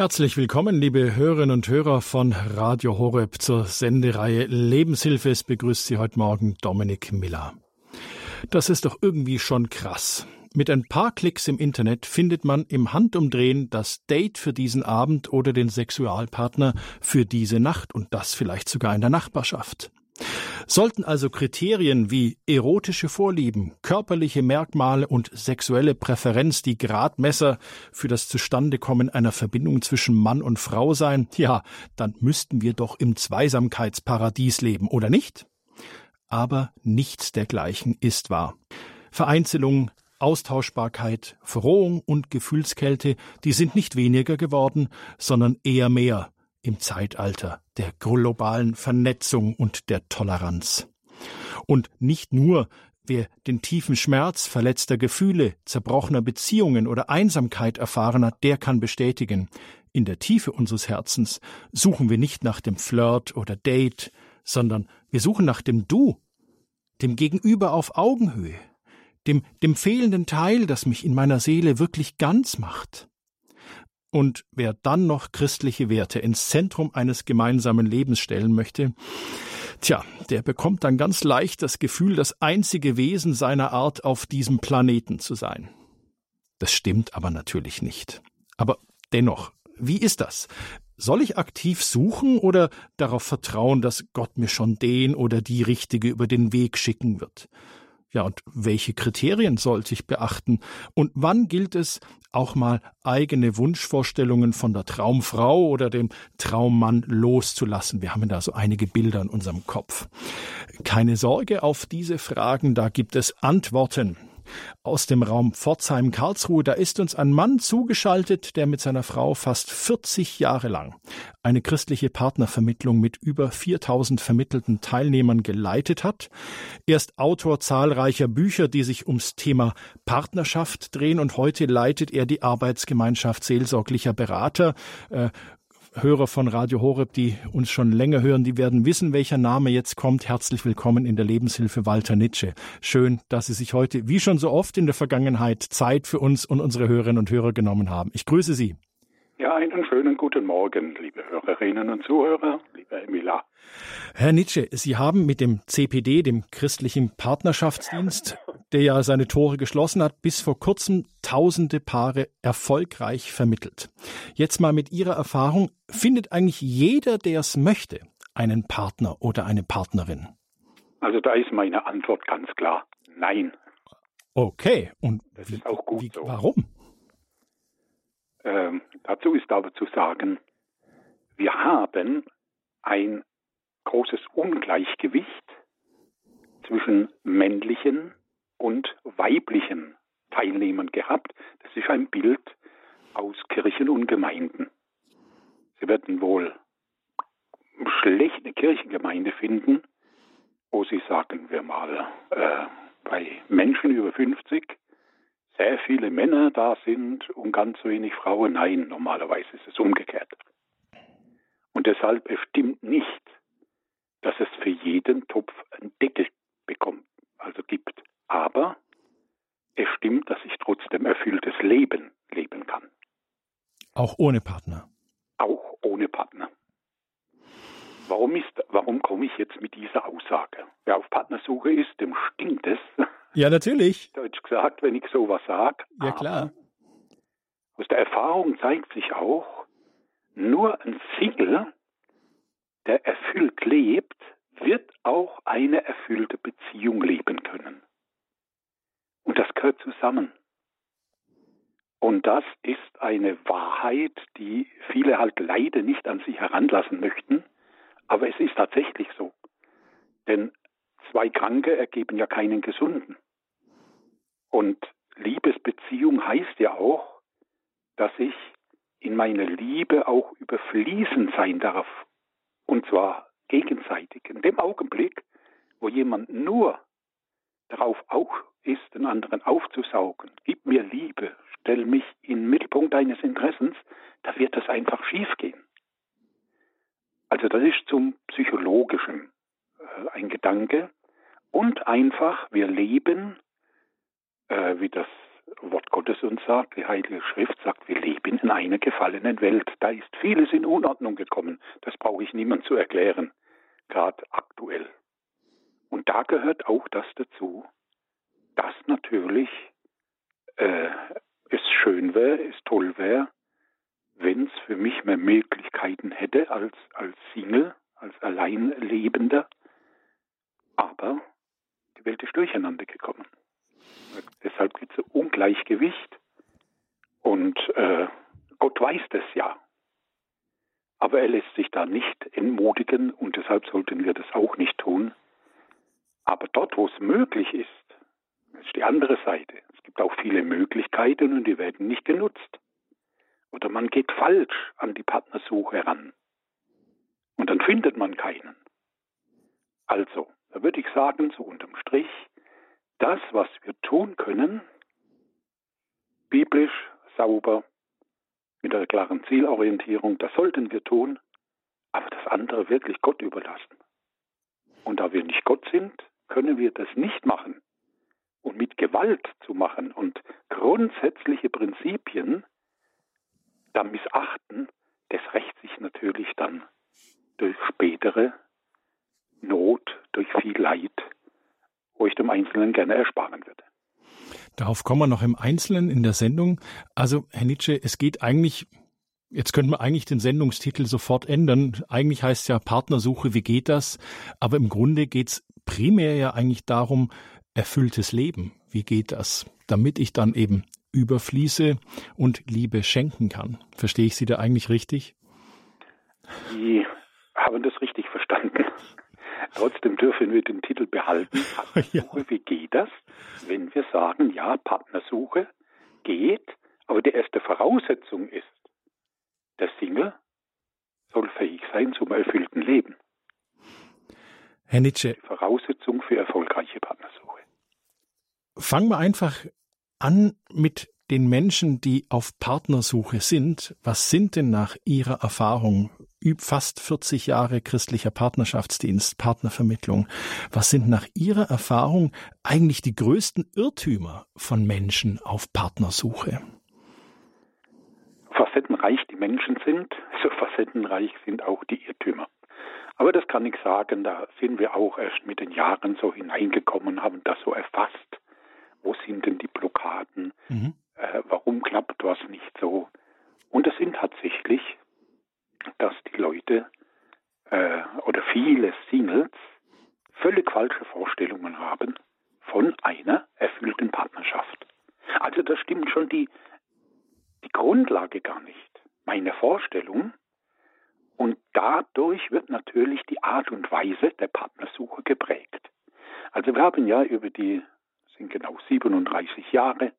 Herzlich willkommen, liebe Hörerinnen und Hörer von Radio Horeb zur Sendereihe Lebenshilfe. Es begrüßt Sie heute Morgen Dominik Miller. Das ist doch irgendwie schon krass. Mit ein paar Klicks im Internet findet man im Handumdrehen das Date für diesen Abend oder den Sexualpartner für diese Nacht und das vielleicht sogar in der Nachbarschaft. Sollten also Kriterien wie erotische Vorlieben, körperliche Merkmale und sexuelle Präferenz die Gradmesser für das Zustandekommen einer Verbindung zwischen Mann und Frau sein, ja, dann müssten wir doch im Zweisamkeitsparadies leben, oder nicht? Aber nichts dergleichen ist wahr. Vereinzelung, Austauschbarkeit, Verrohung und Gefühlskälte, die sind nicht weniger geworden, sondern eher mehr im Zeitalter der globalen Vernetzung und der Toleranz. Und nicht nur, wer den tiefen Schmerz verletzter Gefühle, zerbrochener Beziehungen oder Einsamkeit erfahren hat, der kann bestätigen, in der Tiefe unseres Herzens suchen wir nicht nach dem Flirt oder Date, sondern wir suchen nach dem Du, dem Gegenüber auf Augenhöhe, dem, dem fehlenden Teil, das mich in meiner Seele wirklich ganz macht. Und wer dann noch christliche Werte ins Zentrum eines gemeinsamen Lebens stellen möchte, tja, der bekommt dann ganz leicht das Gefühl, das einzige Wesen seiner Art auf diesem Planeten zu sein. Das stimmt aber natürlich nicht. Aber dennoch, wie ist das? Soll ich aktiv suchen oder darauf vertrauen, dass Gott mir schon den oder die Richtige über den Weg schicken wird? Ja, und welche Kriterien sollte ich beachten? Und wann gilt es, auch mal eigene Wunschvorstellungen von der Traumfrau oder dem Traummann loszulassen? Wir haben da so einige Bilder in unserem Kopf. Keine Sorge auf diese Fragen, da gibt es Antworten aus dem Raum Pforzheim-Karlsruhe. Da ist uns ein Mann zugeschaltet, der mit seiner Frau fast 40 Jahre lang eine christliche Partnervermittlung mit über 4000 vermittelten Teilnehmern geleitet hat. Er ist Autor zahlreicher Bücher, die sich ums Thema Partnerschaft drehen und heute leitet er die Arbeitsgemeinschaft seelsorglicher Berater. Äh, Hörer von Radio Horeb, die uns schon länger hören, die werden wissen, welcher Name jetzt kommt. Herzlich willkommen in der Lebenshilfe Walter Nitsche. Schön, dass Sie sich heute, wie schon so oft in der Vergangenheit, Zeit für uns und unsere Hörerinnen und Hörer genommen haben. Ich grüße Sie. Ja, einen schönen guten Morgen, liebe Hörerinnen und Zuhörer, lieber Emila. Herr Nitsche, Sie haben mit dem CPD, dem christlichen Partnerschaftsdienst, der ja seine Tore geschlossen hat, bis vor kurzem tausende Paare erfolgreich vermittelt. Jetzt mal mit Ihrer Erfahrung, findet eigentlich jeder, der es möchte, einen Partner oder eine Partnerin? Also da ist meine Antwort ganz klar, nein. Okay, und das ist auch gut wie, so. warum? Ähm, dazu ist aber zu sagen, wir haben ein großes Ungleichgewicht zwischen männlichen und weiblichen Teilnehmern gehabt. Das ist ein Bild aus Kirchen und Gemeinden. Sie werden wohl schlechte Kirchengemeinde finden, wo Sie sagen wir mal äh, bei Menschen über 50 sehr viele Männer da sind und ganz wenig Frauen. Nein, normalerweise ist es umgekehrt. Und deshalb stimmt nicht, dass es für jeden Topf einen Deckel bekommt, also gibt. Aber es stimmt, dass ich trotzdem erfülltes Leben leben kann. Auch ohne Partner. Auch ohne Partner. Warum, ist, warum komme ich jetzt mit dieser Aussage? Wer auf Partnersuche ist, dem stinkt es. Ja, natürlich. Deutsch gesagt, wenn ich sowas sage. Ja, klar. Aus der Erfahrung zeigt sich auch, nur ein Single, der erfüllt lebt, wird auch eine erfüllte Beziehung leben können. Und das gehört zusammen. Und das ist eine Wahrheit, die viele halt leider nicht an sich heranlassen möchten. Aber es ist tatsächlich so. Denn zwei Kranke ergeben ja keinen Gesunden. Und Liebesbeziehung heißt ja auch, dass ich in meiner Liebe auch überfließend sein darf. Und zwar gegenseitig. In dem Augenblick, wo jemand nur darauf auch ist, den anderen aufzusaugen, gib mir Liebe, stell mich in den Mittelpunkt deines Interessens, da wird das einfach schiefgehen. Also das ist zum Psychologischen äh, ein Gedanke. Und einfach, wir leben, äh, wie das Wort Gottes uns sagt, die Heilige Schrift sagt, wir leben in einer gefallenen Welt. Da ist vieles in Unordnung gekommen. Das brauche ich niemand zu erklären, gerade aktuell. Und da gehört auch das dazu, dass natürlich äh, es schön wäre, es toll wäre, wenn es für mich mehr Möglichkeiten hätte als, als Single, als Alleinlebender. Aber die Welt ist durcheinander gekommen. Deshalb gibt es Ungleichgewicht. Und äh, Gott weiß das ja. Aber er lässt sich da nicht entmutigen und deshalb sollten wir das auch nicht tun. Aber dort, wo es möglich ist, ist die andere Seite. Es gibt auch viele Möglichkeiten und die werden nicht genutzt. Oder man geht falsch an die Partnersuche ran. Und dann findet man keinen. Also, da würde ich sagen, so unterm Strich, das, was wir tun können, biblisch, sauber, mit einer klaren Zielorientierung, das sollten wir tun, aber das andere wirklich Gott überlassen. Und da wir nicht Gott sind, können wir das nicht machen. Und mit Gewalt zu machen und grundsätzliche Prinzipien da missachten, das rächt sich natürlich dann durch spätere Not, durch viel Leid wo ich dem Einzelnen gerne ersparen würde. Darauf kommen wir noch im Einzelnen in der Sendung. Also, Herr Nietzsche, es geht eigentlich Jetzt könnten wir eigentlich den Sendungstitel sofort ändern. Eigentlich heißt es ja Partnersuche, wie geht das? Aber im Grunde geht es primär ja eigentlich darum, erfülltes Leben. Wie geht das? Damit ich dann eben überfließe und Liebe schenken kann. Verstehe ich Sie da eigentlich richtig? Sie haben das richtig verstanden. Trotzdem dürfen wir den Titel behalten. Partnersuche, wie geht das? Wenn wir sagen, ja, Partnersuche geht, aber die erste Voraussetzung ist, der Single soll fähig sein zum erfüllten Leben. Herr Nietzsche. Die Voraussetzung für erfolgreiche Partnersuche. Fangen wir einfach an mit den Menschen, die auf Partnersuche sind. Was sind denn nach Ihrer Erfahrung fast 40 Jahre christlicher Partnerschaftsdienst, Partnervermittlung. Was sind nach Ihrer Erfahrung eigentlich die größten Irrtümer von Menschen auf Partnersuche? Facettenreich die Menschen sind, so facettenreich sind auch die Irrtümer. Aber das kann ich sagen, da sind wir auch erst mit den Jahren so hineingekommen, haben das so erfasst. Wo sind denn die Blockaden? Mhm. Äh, warum klappt was nicht so? Und es sind tatsächlich dass die Leute äh, oder viele Singles völlig falsche Vorstellungen haben von einer erfüllten Partnerschaft. Also da stimmt schon die, die Grundlage gar nicht. Meine Vorstellung und dadurch wird natürlich die Art und Weise der Partnersuche geprägt. Also wir haben ja über die, sind genau 37 Jahre,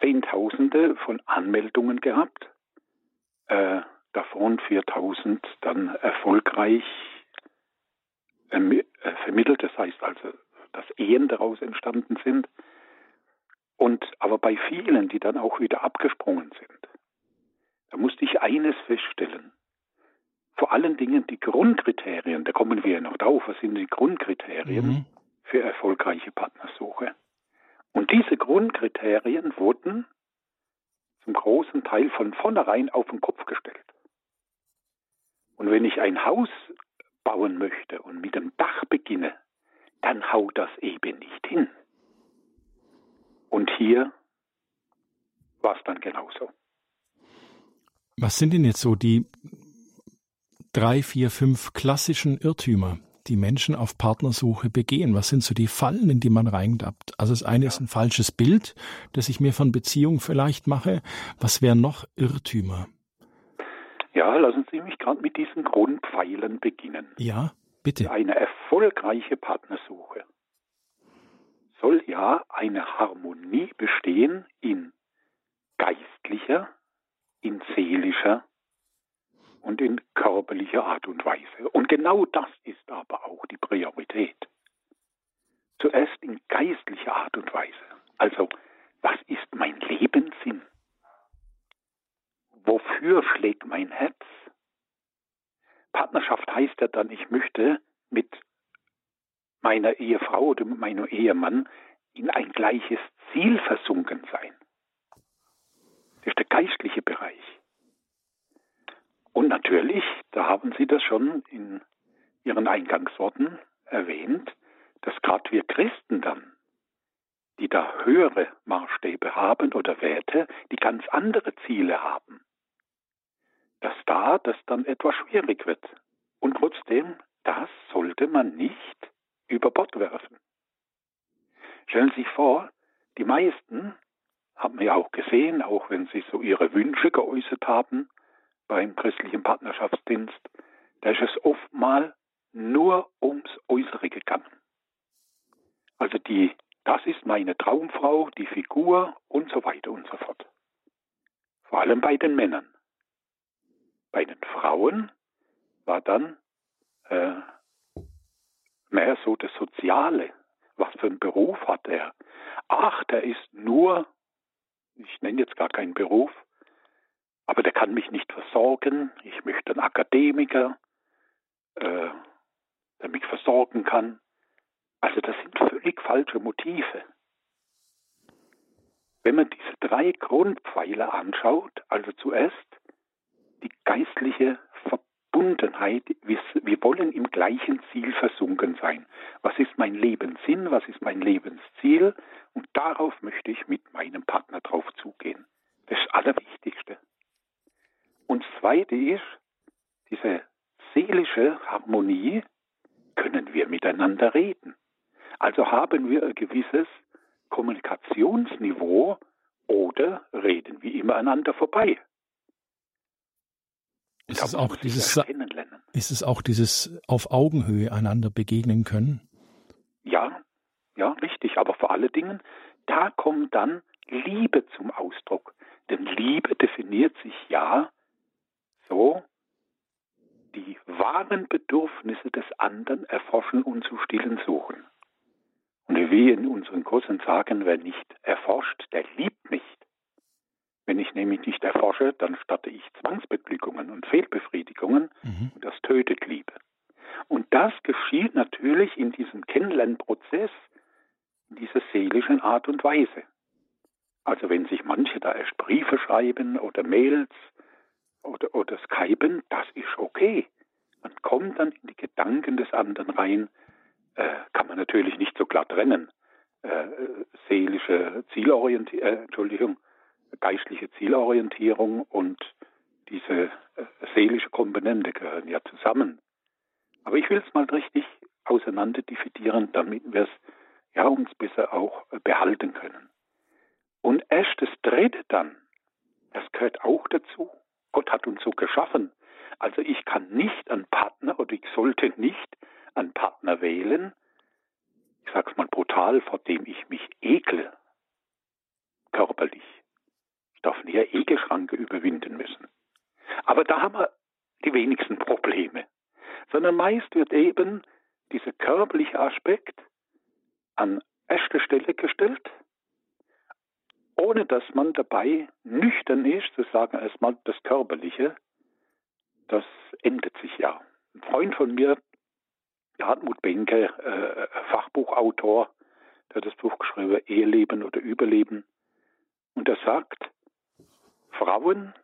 Zehntausende von Anmeldungen gehabt. Äh, davon 4000 dann erfolgreich äh, vermittelt. Das heißt also, dass Ehen daraus entstanden sind. Und aber bei vielen, die dann auch wieder abgesprungen sind, da musste ich eines feststellen. Vor allen Dingen die Grundkriterien, da kommen wir ja noch drauf, was sind die Grundkriterien mhm. für erfolgreiche Partnersuche? Und diese Grundkriterien wurden zum großen Teil von vornherein auf den Kopf gestellt. Und wenn ich ein Haus bauen möchte und mit dem Dach beginne, dann haut das eben nicht hin. Und hier war es dann genauso. Was sind denn jetzt so die drei, vier, fünf klassischen Irrtümer, die Menschen auf Partnersuche begehen? Was sind so die Fallen, in die man reingappt? Also das eine ja. ist ein falsches Bild, das ich mir von Beziehungen vielleicht mache. Was wären noch Irrtümer? Ja, lassen Sie mich gerade mit diesen Grundpfeilen beginnen. Ja, bitte. Eine erfolgreiche Partnersuche soll ja eine Harmonie bestehen in geistlicher, in seelischer und in körperlicher Art und Weise. Und genau das ist aber auch die Priorität. Zuerst in geistlicher Art und Weise. Also, was ist mein Lebenssinn? Wofür schlägt mein Herz? Partnerschaft heißt ja dann, ich möchte mit meiner Ehefrau oder mit meinem Ehemann in ein gleiches Zielversunken sein. Das ist der geistliche Bereich. Und natürlich, da haben Sie das schon in Ihren Eingangsworten erwähnt, dass gerade wir Christen dann, die da höhere Maßstäbe haben oder Werte, die ganz andere Ziele haben, dass da das dann etwas schwierig wird. Und trotzdem, das sollte man nicht über Bord werfen. Stellen Sie sich vor, die meisten haben wir auch gesehen, auch wenn sie so ihre Wünsche geäußert haben beim christlichen Partnerschaftsdienst, da ist es oftmal nur ums Äußere gegangen. Also die, das ist meine Traumfrau, die Figur und so weiter und so fort. Vor allem bei den Männern. Bei den Frauen war dann äh, mehr so das Soziale. Was für einen Beruf hat er? Ach, der ist nur, ich nenne jetzt gar keinen Beruf, aber der kann mich nicht versorgen. Ich möchte einen Akademiker, äh, der mich versorgen kann. Also das sind völlig falsche Motive. Wenn man diese drei Grundpfeiler anschaut, also zuerst die geistliche Verbundenheit, wir, wir wollen im gleichen Ziel versunken sein. Was ist mein Lebenssinn, was ist mein Lebensziel? Und darauf möchte ich mit meinem Partner drauf zugehen. Das ist das Allerwichtigste. Und Zweite ist, diese seelische Harmonie können wir miteinander reden. Also haben wir ein gewisses Kommunikationsniveau oder reden wir immer aneinander vorbei. Ist es, auch dieses, ist es auch dieses auf Augenhöhe einander begegnen können? Ja, ja, richtig. Aber vor allen Dingen, da kommt dann Liebe zum Ausdruck. Denn Liebe definiert sich ja so, die wahren Bedürfnisse des anderen erforschen und zu stillen suchen. Und wie wir in unseren Kursen sagen, wer nicht erforscht, der liebt nicht. Wenn ich nämlich nicht erforsche, dann statte ich Zwangsbeglückungen und Fehlbefriedigungen mhm. und das tötet Liebe. Und das geschieht natürlich in diesem Kennenlernprozess in dieser seelischen Art und Weise. Also wenn sich manche da erst Briefe schreiben oder Mails oder, oder Skypen, das ist okay. Man kommt dann in die Gedanken des anderen rein, äh, kann man natürlich nicht so klar trennen. Äh, seelische Zielorientierung, äh, Entschuldigung, geistliche Zielorientierung und diese äh, seelische Komponente gehören ja zusammen. Aber ich will es mal richtig auseinander dividieren, damit wir es ja uns besser auch äh, behalten können. Und erst das Dritte dann, das gehört auch dazu. Gott hat uns so geschaffen. Also ich kann nicht einen Partner oder ich sollte nicht einen Partner wählen, ich sage es mal brutal, vor dem ich mich ekle, körperlich. Darf nie eine Ekelschranke überwinden müssen. Aber da haben wir die wenigsten Probleme. Sondern meist wird eben dieser körperliche Aspekt an erste Stelle gestellt ohne dass man dabei nüchtern ist, zu sagen erstmal das Körperliche, das endet sich ja. Ein Freund von mir, Hartmut Benke, äh, Fachbuchautor, der hat das Buch geschrieben, Eheleben oder Überleben. Und er sagt, Frauen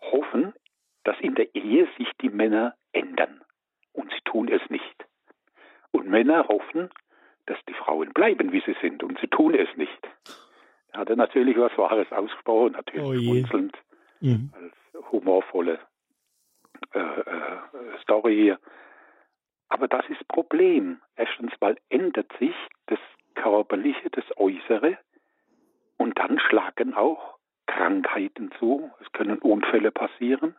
hoffen, dass in der Ehe sich die Männer ändern. Und sie tun es nicht. Und Männer hoffen, dass die Frauen bleiben, wie sie sind. Und sie tun es nicht hat er natürlich was Wahres ausgesprochen, natürlich oh schmunzelnd, mhm. als humorvolle äh, äh, Story hier. Aber das ist Problem. Erstens mal ändert sich das Körperliche, das Äußere und dann schlagen auch Krankheiten zu. Es können Unfälle passieren.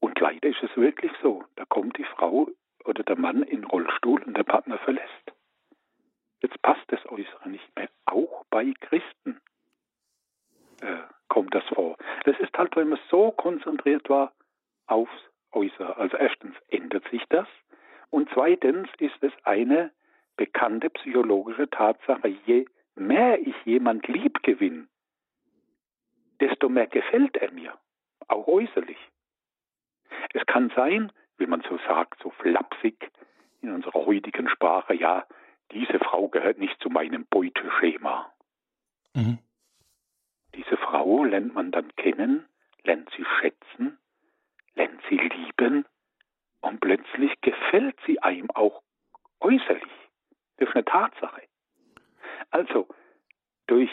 Und leider ist es wirklich so. Da kommt die Frau oder der Mann in den Rollstuhl und der Partner verlässt. Jetzt passt das Äußere nicht mehr. Auch bei Christen äh, kommt das vor. Das ist halt, wenn man so konzentriert war aufs Äußere. Also erstens ändert sich das und zweitens ist es eine bekannte psychologische Tatsache. Je mehr ich jemand lieb gewinne, desto mehr gefällt er mir, auch äußerlich. Es kann sein, wie man so sagt, so flapsig in unserer heutigen Sprache, ja, diese Frau gehört nicht zu meinem Beuteschema. Mhm. Diese Frau lernt man dann kennen, lernt sie schätzen, lernt sie lieben und plötzlich gefällt sie einem auch äußerlich. Das ist eine Tatsache. Also, durch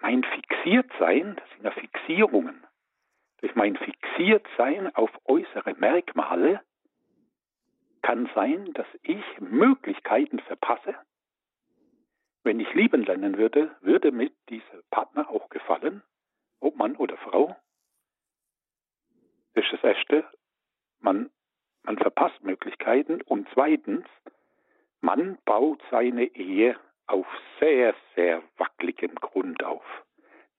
mein Fixiertsein, das sind ja Fixierungen, durch mein Fixiertsein auf äußere Merkmale kann sein, dass ich Möglichkeiten verpasse. Wenn ich lieben lernen würde, würde mir dieser Partner auch gefallen, ob Mann oder Frau. Das ist das Erste. Man, man verpasst Möglichkeiten. Und zweitens, man baut seine Ehe auf sehr, sehr wackeligem Grund auf.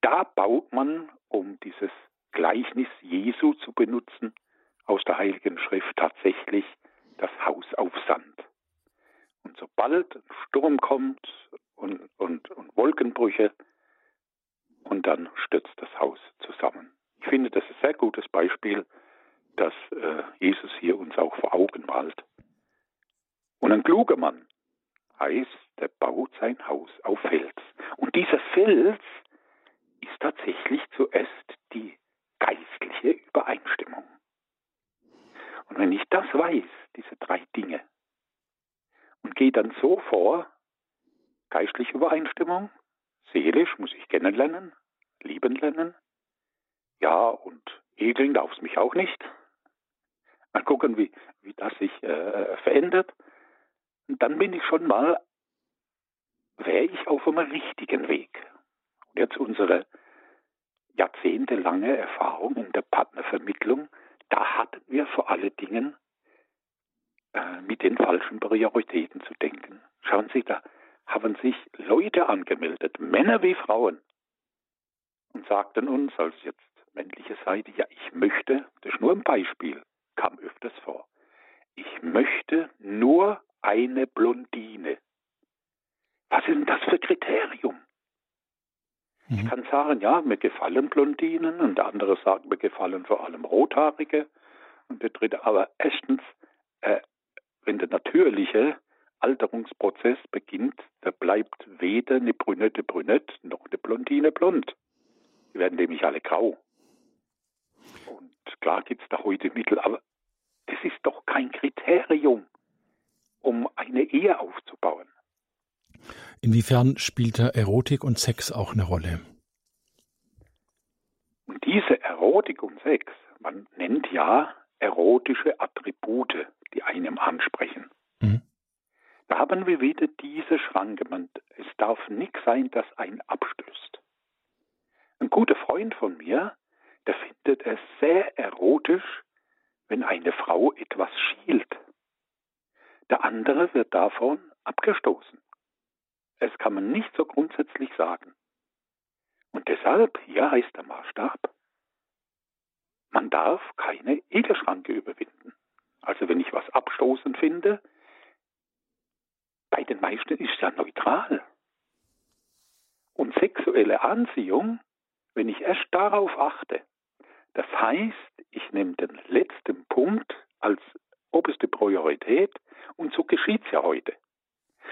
Da baut man, um dieses Gleichnis Jesu zu benutzen, aus der Heiligen Schrift tatsächlich das Haus auf Sand. Und sobald ein Sturm kommt und, und, und Wolkenbrüche, und dann stürzt das Haus zusammen. Ich finde, das ist ein sehr gutes Beispiel, das äh, Jesus hier uns auch vor Augen malt. Und ein kluger Mann heißt, der baut sein Haus auf Fels. Und dieser Fels ist tatsächlich zuerst die geistliche Übereinstimmung. Und wenn ich das weiß, diese drei Dinge, und gehe dann so vor, geistliche Übereinstimmung, seelisch muss ich kennenlernen, lieben lernen, ja, und ekeln darf es mich auch nicht. Mal gucken, wie, wie das sich äh, verändert. Und dann bin ich schon mal, wäre ich auf einem richtigen Weg. Und jetzt unsere jahrzehntelange Erfahrung in der Partnervermittlung, da hatten wir vor allen Dingen äh, mit den falschen Prioritäten zu denken. Schauen Sie, da haben sich Leute angemeldet, Männer wie Frauen, und sagten uns als jetzt männliche Seite, ja, ich möchte, das ist nur ein Beispiel, kam öfters vor, ich möchte nur eine Blondine. Was ist denn das für Kriterium? Ich mhm. kann sagen, ja, mir gefallen Blondinen und der andere sagt, mir gefallen vor allem Rothaarige. Und der dritte, aber erstens, äh, wenn der natürliche Alterungsprozess beginnt, da bleibt weder eine Brünette brünett noch eine Blondine blond. Die werden nämlich alle grau. Und klar gibt es da heute Mittel, aber das ist doch kein Kriterium, um eine Ehe aufzubauen. Inwiefern spielt da Erotik und Sex auch eine Rolle? Und diese Erotik und Sex, man nennt ja erotische Attribute, die einem ansprechen. Mhm. Da haben wir wieder diese Schranke. Man, es darf nichts sein, das einen abstößt. Ein guter Freund von mir, der findet es sehr erotisch, wenn eine Frau etwas schielt. Der andere wird davon abgestoßen. Es kann man nicht so grundsätzlich sagen. Und deshalb, hier heißt der Maßstab, man darf keine Ekelschranke überwinden. Also wenn ich was abstoßend finde, bei den meisten ist es ja neutral. Und sexuelle Anziehung, wenn ich erst darauf achte, das heißt, ich nehme den letzten Punkt als oberste Priorität und so geschieht es ja heute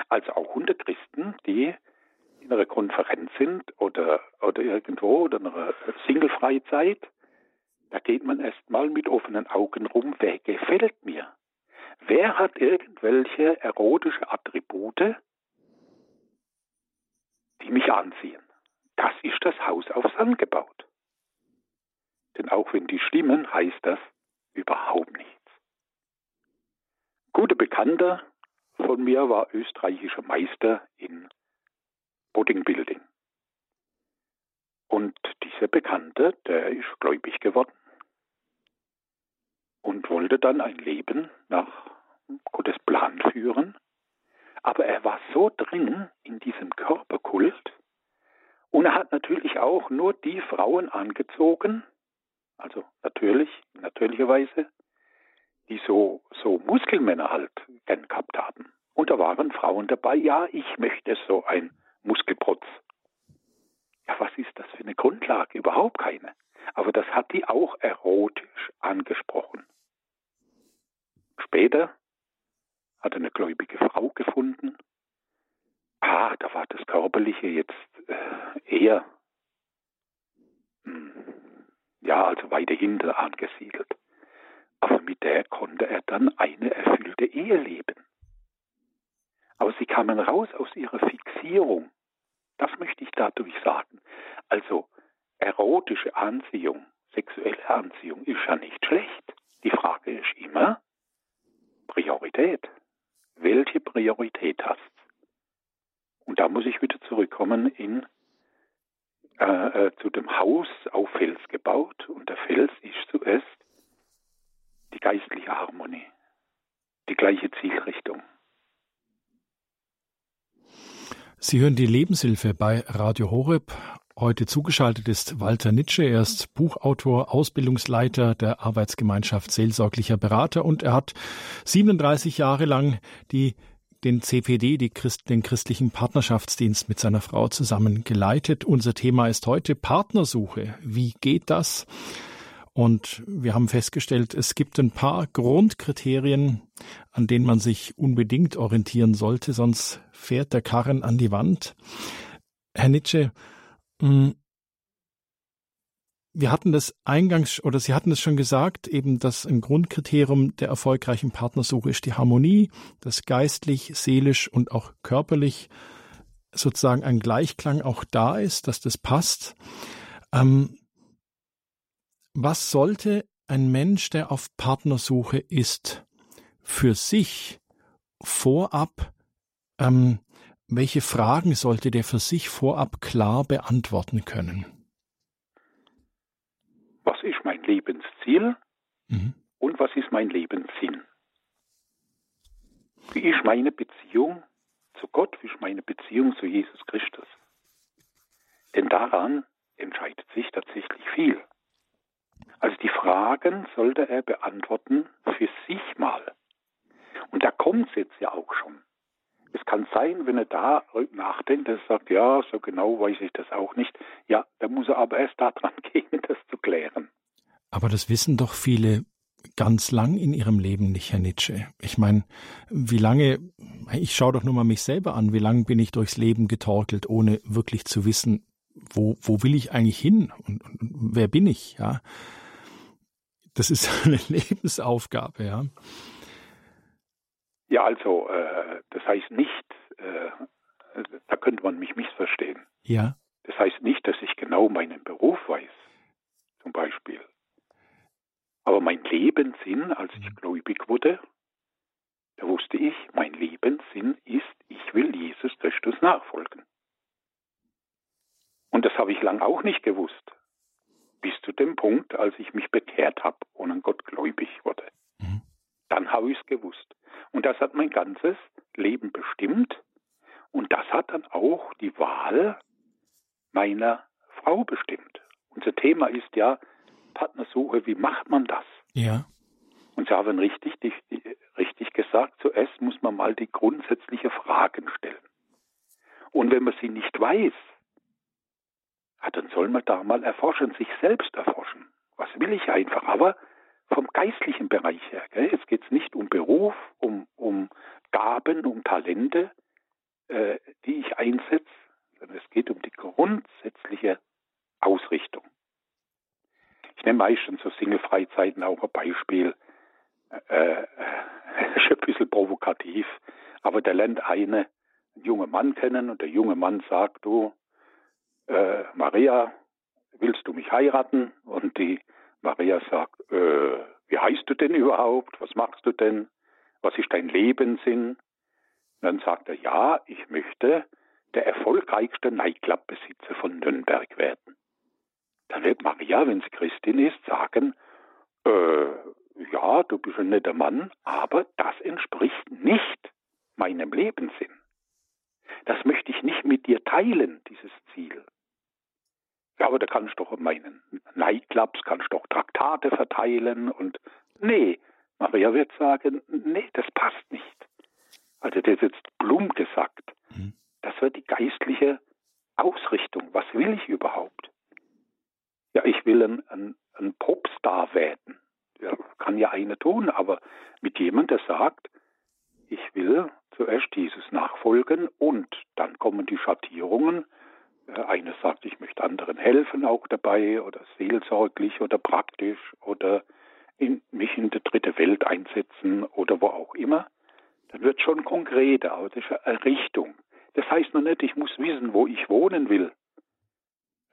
als auch unter Christen, die in einer Konferenz sind oder, oder irgendwo oder in einer Single-Freizeit. Da geht man erstmal mit offenen Augen rum, wer gefällt mir? Wer hat irgendwelche erotische Attribute, die mich anziehen? Das ist das Haus auf Sand gebaut. Denn auch wenn die stimmen, heißt das überhaupt nichts. Gute Bekannter von mir war österreichischer Meister in Bodybuilding. Und dieser Bekannte, der ist gläubig geworden und wollte dann ein Leben nach Gottes Plan führen. Aber er war so drin in diesem Körperkult und er hat natürlich auch nur die Frauen angezogen, also natürlich, natürlicherweise, die so, so Muskelmänner halt gern gehabt haben. Und da waren Frauen dabei, ja, ich möchte so ein Muskelprotz. Ja, was ist das für eine Grundlage? Überhaupt keine. Aber das hat die auch erotisch angesprochen. Später hat er eine gläubige Frau gefunden. Ah, da war das Körperliche jetzt äh, eher hm, ja, also weiter hinten angesiedelt. Aber mit der konnte er dann eine erfüllte Ehe leben. Aber sie kamen raus aus ihrer Fixierung. Das möchte ich dadurch sagen. Also erotische Anziehung, sexuelle Anziehung ist ja nicht schlecht. Die Frage ist immer Priorität. Welche Priorität hast? Und da muss ich wieder zurückkommen in äh, äh, zu dem Haus auf Fels gebaut und der Fels ist zuerst die geistliche Harmonie, die gleiche Zielrichtung. Sie hören die Lebenshilfe bei Radio Horeb. Heute zugeschaltet ist Walter Nitsche. Er ist Buchautor, Ausbildungsleiter der Arbeitsgemeinschaft Seelsorglicher Berater und er hat 37 Jahre lang die den CPD, Christ, den christlichen Partnerschaftsdienst mit seiner Frau zusammen geleitet. Unser Thema ist heute Partnersuche. Wie geht das? Und wir haben festgestellt, es gibt ein paar Grundkriterien, an denen man sich unbedingt orientieren sollte, sonst fährt der Karren an die Wand. Herr Nitsche, hm, wir hatten das eingangs oder Sie hatten es schon gesagt, eben dass ein Grundkriterium der erfolgreichen Partnersuche ist die Harmonie, dass geistlich, seelisch und auch körperlich sozusagen ein Gleichklang auch da ist, dass das passt. Ähm, was sollte ein Mensch, der auf Partnersuche ist, für sich vorab, ähm, welche Fragen sollte der für sich vorab klar beantworten können? was ist mein Lebensziel mhm. und was ist mein Lebenssinn. Wie ist meine Beziehung zu Gott, wie ist meine Beziehung zu Jesus Christus? Denn daran entscheidet sich tatsächlich viel. Also die Fragen sollte er beantworten für sich mal. Und da kommt es jetzt ja auch schon. Es kann sein, wenn er da nachdenkt, dass er sagt, ja, so genau weiß ich das auch nicht. Ja, da muss er aber erst daran gehen, das zu klären. Aber das wissen doch viele ganz lang in ihrem Leben nicht, Herr Nietzsche. Ich meine, wie lange, ich schaue doch nur mal mich selber an, wie lange bin ich durchs Leben getorkelt, ohne wirklich zu wissen, wo, wo will ich eigentlich hin und, und wer bin ich, ja. Das ist eine Lebensaufgabe, ja. Ja, also äh, das heißt nicht, äh, da könnte man mich missverstehen. Ja. Das heißt nicht, dass ich genau meinen Beruf weiß, zum Beispiel. Aber mein Lebenssinn, als ich mhm. gläubig wurde, da wusste ich, mein Lebenssinn ist, ich will Jesus Christus nachfolgen. Und das habe ich lang auch nicht gewusst. Bis zu dem Punkt, als ich mich bekehrt habe und an Gott gläubig wurde. Mhm. Dann habe ich es gewusst. Und das hat mein ganzes Leben bestimmt. Und das hat dann auch die Wahl meiner Frau bestimmt. Unser Thema ist ja Partnersuche, wie macht man das? Ja. Und Sie haben richtig, richtig gesagt, zuerst muss man mal die grundsätzlichen Fragen stellen. Und wenn man sie nicht weiß, ja, dann soll man da mal erforschen, sich selbst erforschen. Was will ich einfach? Aber vom geistlichen Bereich her. Gell? Jetzt geht es nicht um Beruf, um, um Gaben, um Talente, äh, die ich einsetze, sondern es geht um die grundsätzliche Ausrichtung. Ich nehme meistens so Single-Freizeiten auch ein Beispiel. Äh, ist ein bisschen provokativ, aber der lernt eine, einen jungen Mann kennen und der junge Mann sagt, du, äh, Maria, willst du mich heiraten? Und die Maria sagt, äh, wie heißt du denn überhaupt? Was machst du denn? Was ist dein Lebenssinn? Dann sagt er, ja, ich möchte der erfolgreichste Nightclub-Besitzer von Nürnberg werden dann wird Maria, wenn sie Christin ist, sagen, äh, ja, du bist ein netter Mann, aber das entspricht nicht meinem Lebenssinn. Das möchte ich nicht mit dir teilen, dieses Ziel. Ja, aber da kannst du doch in meinen Nightclubs, kannst du doch Traktate verteilen und nee, Maria wird sagen, nee, das passt nicht. Also das ist jetzt plump gesagt. Mhm. Das wird die geistliche Ausrichtung. Was will ich überhaupt? ja, ich will ein, ein, ein Popstar werden. Ja, kann ja einer tun, aber mit jemandem, der sagt, ich will zuerst Jesus nachfolgen und dann kommen die Schattierungen, äh, der eine sagt, ich möchte anderen helfen auch dabei oder seelsorglich oder praktisch oder in, mich in die dritte Welt einsetzen oder wo auch immer, dann wird schon konkreter, aber das ist eine Richtung. Das heißt noch nicht, ich muss wissen, wo ich wohnen will,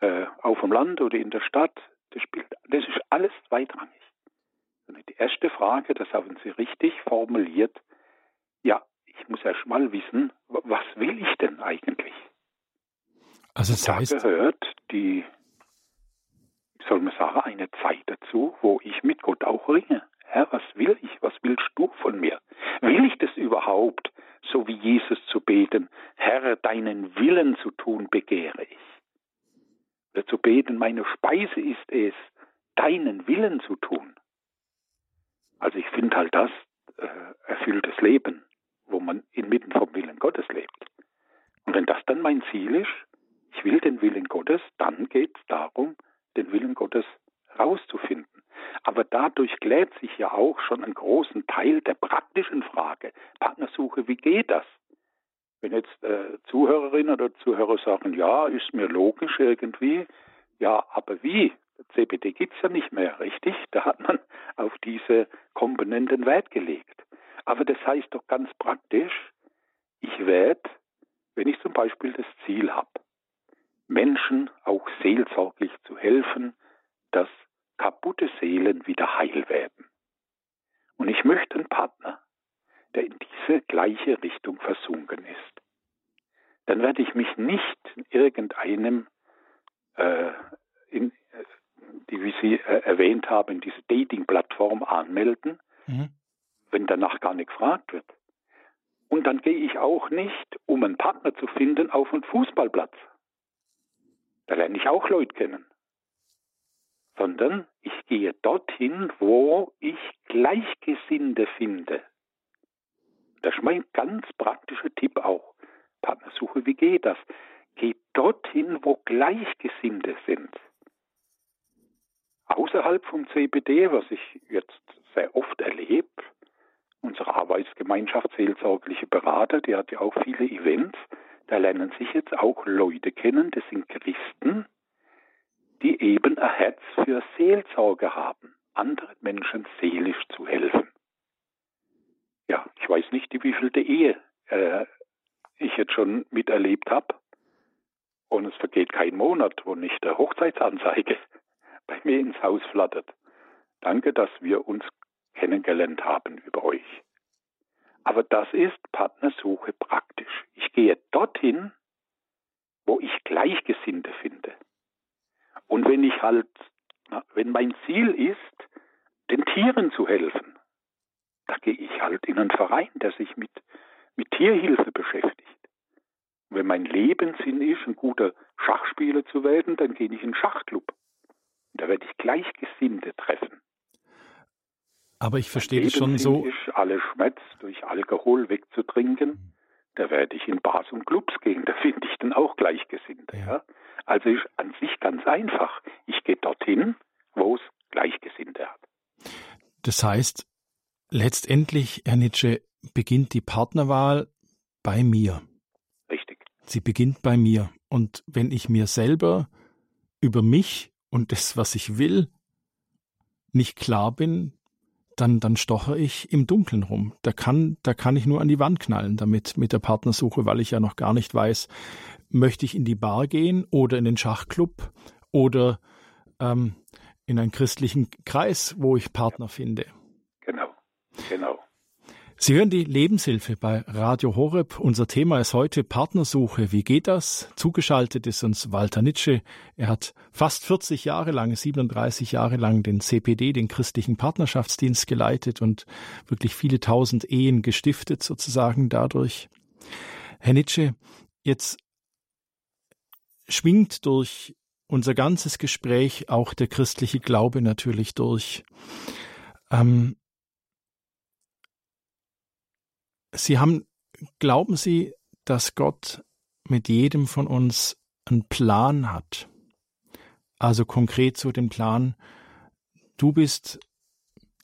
äh, auf dem Land oder in der Stadt. Das, spielt, das ist alles zweitrangig. Die erste Frage, das haben Sie richtig formuliert, ja, ich muss erst mal wissen, was will ich denn eigentlich? Also das heißt, da gehört die, soll man sagen, eine Zeit dazu, wo ich mit Gott auch ringe. Herr, was will anderen Menschen seelisch zu helfen. Ja, ich weiß nicht, wie vielte Ehe äh, ich jetzt schon miterlebt habe. Und es vergeht kein Monat, wo nicht der Hochzeitsanzeige bei mir ins Haus flattert. Danke, dass wir uns kennengelernt haben über euch. Aber das ist Partnersuche praktisch. Ich gehe dorthin, wo ich Gleichgesinnte finde. Und wenn ich halt, wenn mein Ziel ist, den Tieren zu helfen, da gehe ich halt in einen Verein, der sich mit, mit Tierhilfe beschäftigt. Und wenn mein Lebenssinn ist, ein guter Schachspieler zu werden, dann gehe ich in einen Schachclub. Da werde ich Gleichgesinnte treffen. Aber ich verstehe das schon so. Ist, alle Schmerz durch Alkohol wegzutrinken, da werde ich in Bars und Clubs gehen, da finde ich dann auch Gleichgesinnte. Ja. ja. Also ist an sich ganz einfach. Ich gehe dorthin, wo es Gleichgesinnte hat. Das heißt, letztendlich, Herr Nietzsche, beginnt die Partnerwahl bei mir. Richtig. Sie beginnt bei mir. Und wenn ich mir selber über mich und das, was ich will, nicht klar bin, dann, dann stoche ich im Dunkeln rum. Da kann, da kann ich nur an die Wand knallen damit, mit der Partnersuche, weil ich ja noch gar nicht weiß, möchte ich in die Bar gehen oder in den Schachclub oder ähm, in einen christlichen Kreis, wo ich Partner finde. Sie hören die Lebenshilfe bei Radio Horeb. Unser Thema ist heute Partnersuche. Wie geht das? Zugeschaltet ist uns Walter Nitsche. Er hat fast 40 Jahre lang, 37 Jahre lang den CPD, den christlichen Partnerschaftsdienst geleitet und wirklich viele tausend Ehen gestiftet sozusagen dadurch. Herr Nitsche, jetzt schwingt durch unser ganzes Gespräch auch der christliche Glaube natürlich durch. Ähm, Sie haben, glauben Sie, dass Gott mit jedem von uns einen Plan hat? Also konkret so den Plan, du bist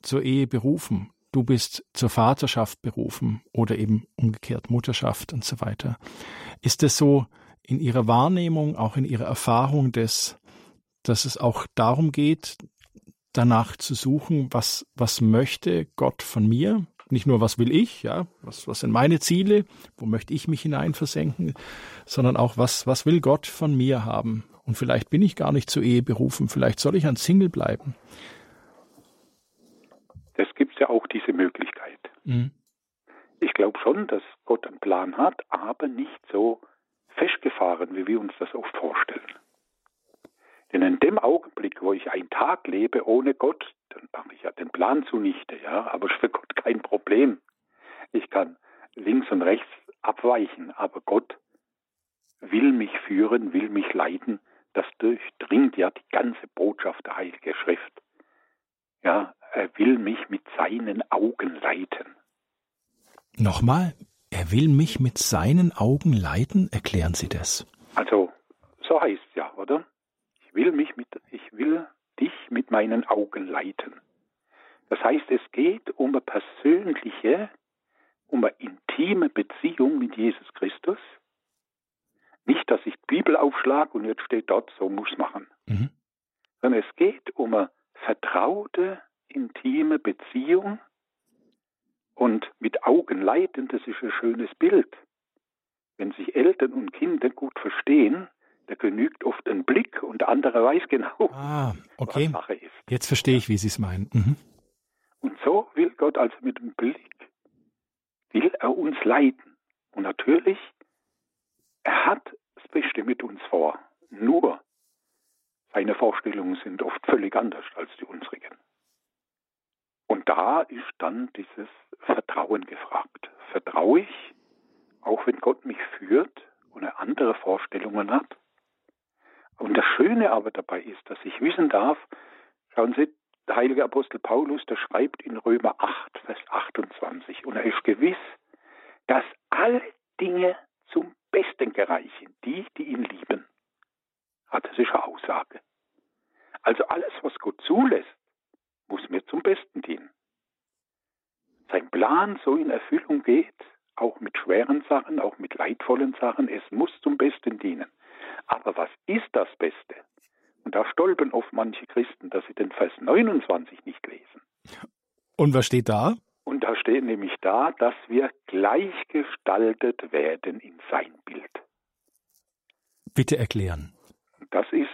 zur Ehe berufen, du bist zur Vaterschaft berufen oder eben umgekehrt Mutterschaft und so weiter. Ist es so in ihrer Wahrnehmung, auch in ihrer Erfahrung des, dass es auch darum geht, danach zu suchen, was, was möchte Gott von mir? Nicht nur, was will ich, ja, was, was sind meine Ziele, wo möchte ich mich hinein versenken, sondern auch, was, was will Gott von mir haben? Und vielleicht bin ich gar nicht zur Ehe berufen, vielleicht soll ich ein Single bleiben. Das gibt es ja auch, diese Möglichkeit. Mhm. Ich glaube schon, dass Gott einen Plan hat, aber nicht so festgefahren, wie wir uns das oft vorstellen. Denn in dem Augenblick, wo ich einen Tag lebe ohne Gott, dann mache ich ja den Plan zunichte, ja, aber ist für Gott kein Problem. Ich kann links und rechts abweichen, aber Gott will mich führen, will mich leiten. Das durchdringt ja die ganze Botschaft der Heiligen Schrift. Ja, er will mich mit seinen Augen leiten. Nochmal, er will mich mit seinen Augen leiten? Erklären Sie das. Also, so heißt es ja, oder? Ich will mich mit, ich will dich mit meinen Augen leiten. Das heißt, es geht um eine persönliche, um eine intime Beziehung mit Jesus Christus. Nicht, dass ich die Bibel aufschlage und jetzt steht dort, so muss machen. Mhm. Sondern es geht um eine vertraute, intime Beziehung und mit Augen leiten, das ist ein schönes Bild. Wenn sich Eltern und Kinder gut verstehen, da genügt oft ein Blick und der andere weiß genau, ah, okay. was Sache ist. Jetzt verstehe ich, wie Sie es meinen. Mhm. Und so will Gott also mit dem Blick, will er uns leiten. Und natürlich, er hat das Beste mit uns vor. Nur, seine Vorstellungen sind oft völlig anders als die unsrigen. Und da ist dann dieses Vertrauen gefragt. Vertraue ich, auch wenn Gott mich führt und er andere Vorstellungen hat? Und das Schöne aber dabei ist, dass ich wissen darf, schauen Sie, der heilige Apostel Paulus, der schreibt in Römer 8, Vers 28, und er ist gewiss, dass alle Dinge zum Besten gereichen, die, die ihn lieben. Hat das ist eine Aussage. Also alles, was Gott zulässt, muss mir zum Besten dienen. Sein Plan so in Erfüllung geht, auch mit schweren Sachen, auch mit leidvollen Sachen, es muss zum Besten dienen. Aber was ist das Beste? Und da stolpern oft manche Christen, dass sie den Vers 29 nicht lesen. Und was steht da? Und da steht nämlich da, dass wir gleichgestaltet werden in sein Bild. Bitte erklären. Das ist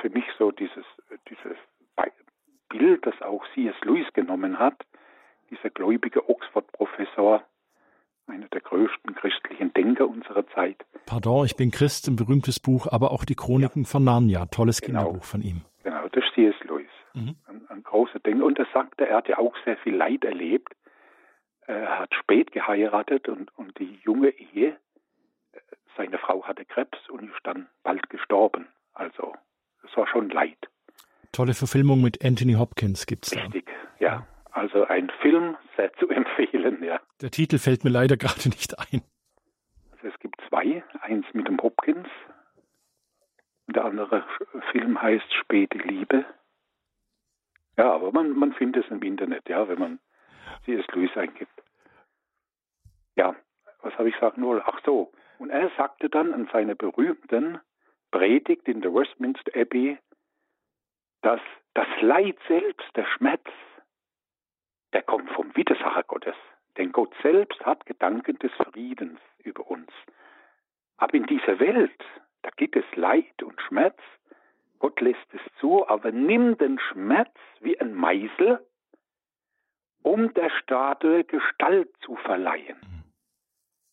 für mich so dieses, dieses Bild, das auch C.S. Lewis genommen hat, dieser gläubige Oxford-Professor, einer der größten christlichen Denker unserer Zeit. Pardon, ich bin Christ, ein berühmtes Buch, aber auch die Chroniken ja. von Narnia, tolles genau. Kinderbuch von ihm. Genau, das ist C.S. Lewis, mhm. ein, ein, großer Denker. Und er sagte, er hat ja auch sehr viel Leid erlebt. Er hat spät geheiratet und, und die junge Ehe, seine Frau hatte Krebs und ist dann bald gestorben. Also, es war schon Leid. Tolle Verfilmung mit Anthony Hopkins gibt es da. Richtig, ja. Also ein Film sehr zu empfehlen, ja. Der Titel fällt mir leider gerade nicht ein. Also es gibt zwei, eins mit dem Hopkins. Der andere Film heißt Späte Liebe. Ja, aber man, man findet es im Internet, ja, wenn man C.S. Lewis eingibt. Ja, was habe ich gesagt? Nur, ach so. Und er sagte dann an seiner berühmten Predigt in der Westminster Abbey, dass das Leid selbst, der Schmerz, der kommt vom Widersacher Gottes. Denn Gott selbst hat Gedanken des Friedens über uns. Aber in dieser Welt, da gibt es Leid und Schmerz. Gott lässt es zu, aber nimm den Schmerz wie ein Meißel, um der Statue Gestalt zu verleihen.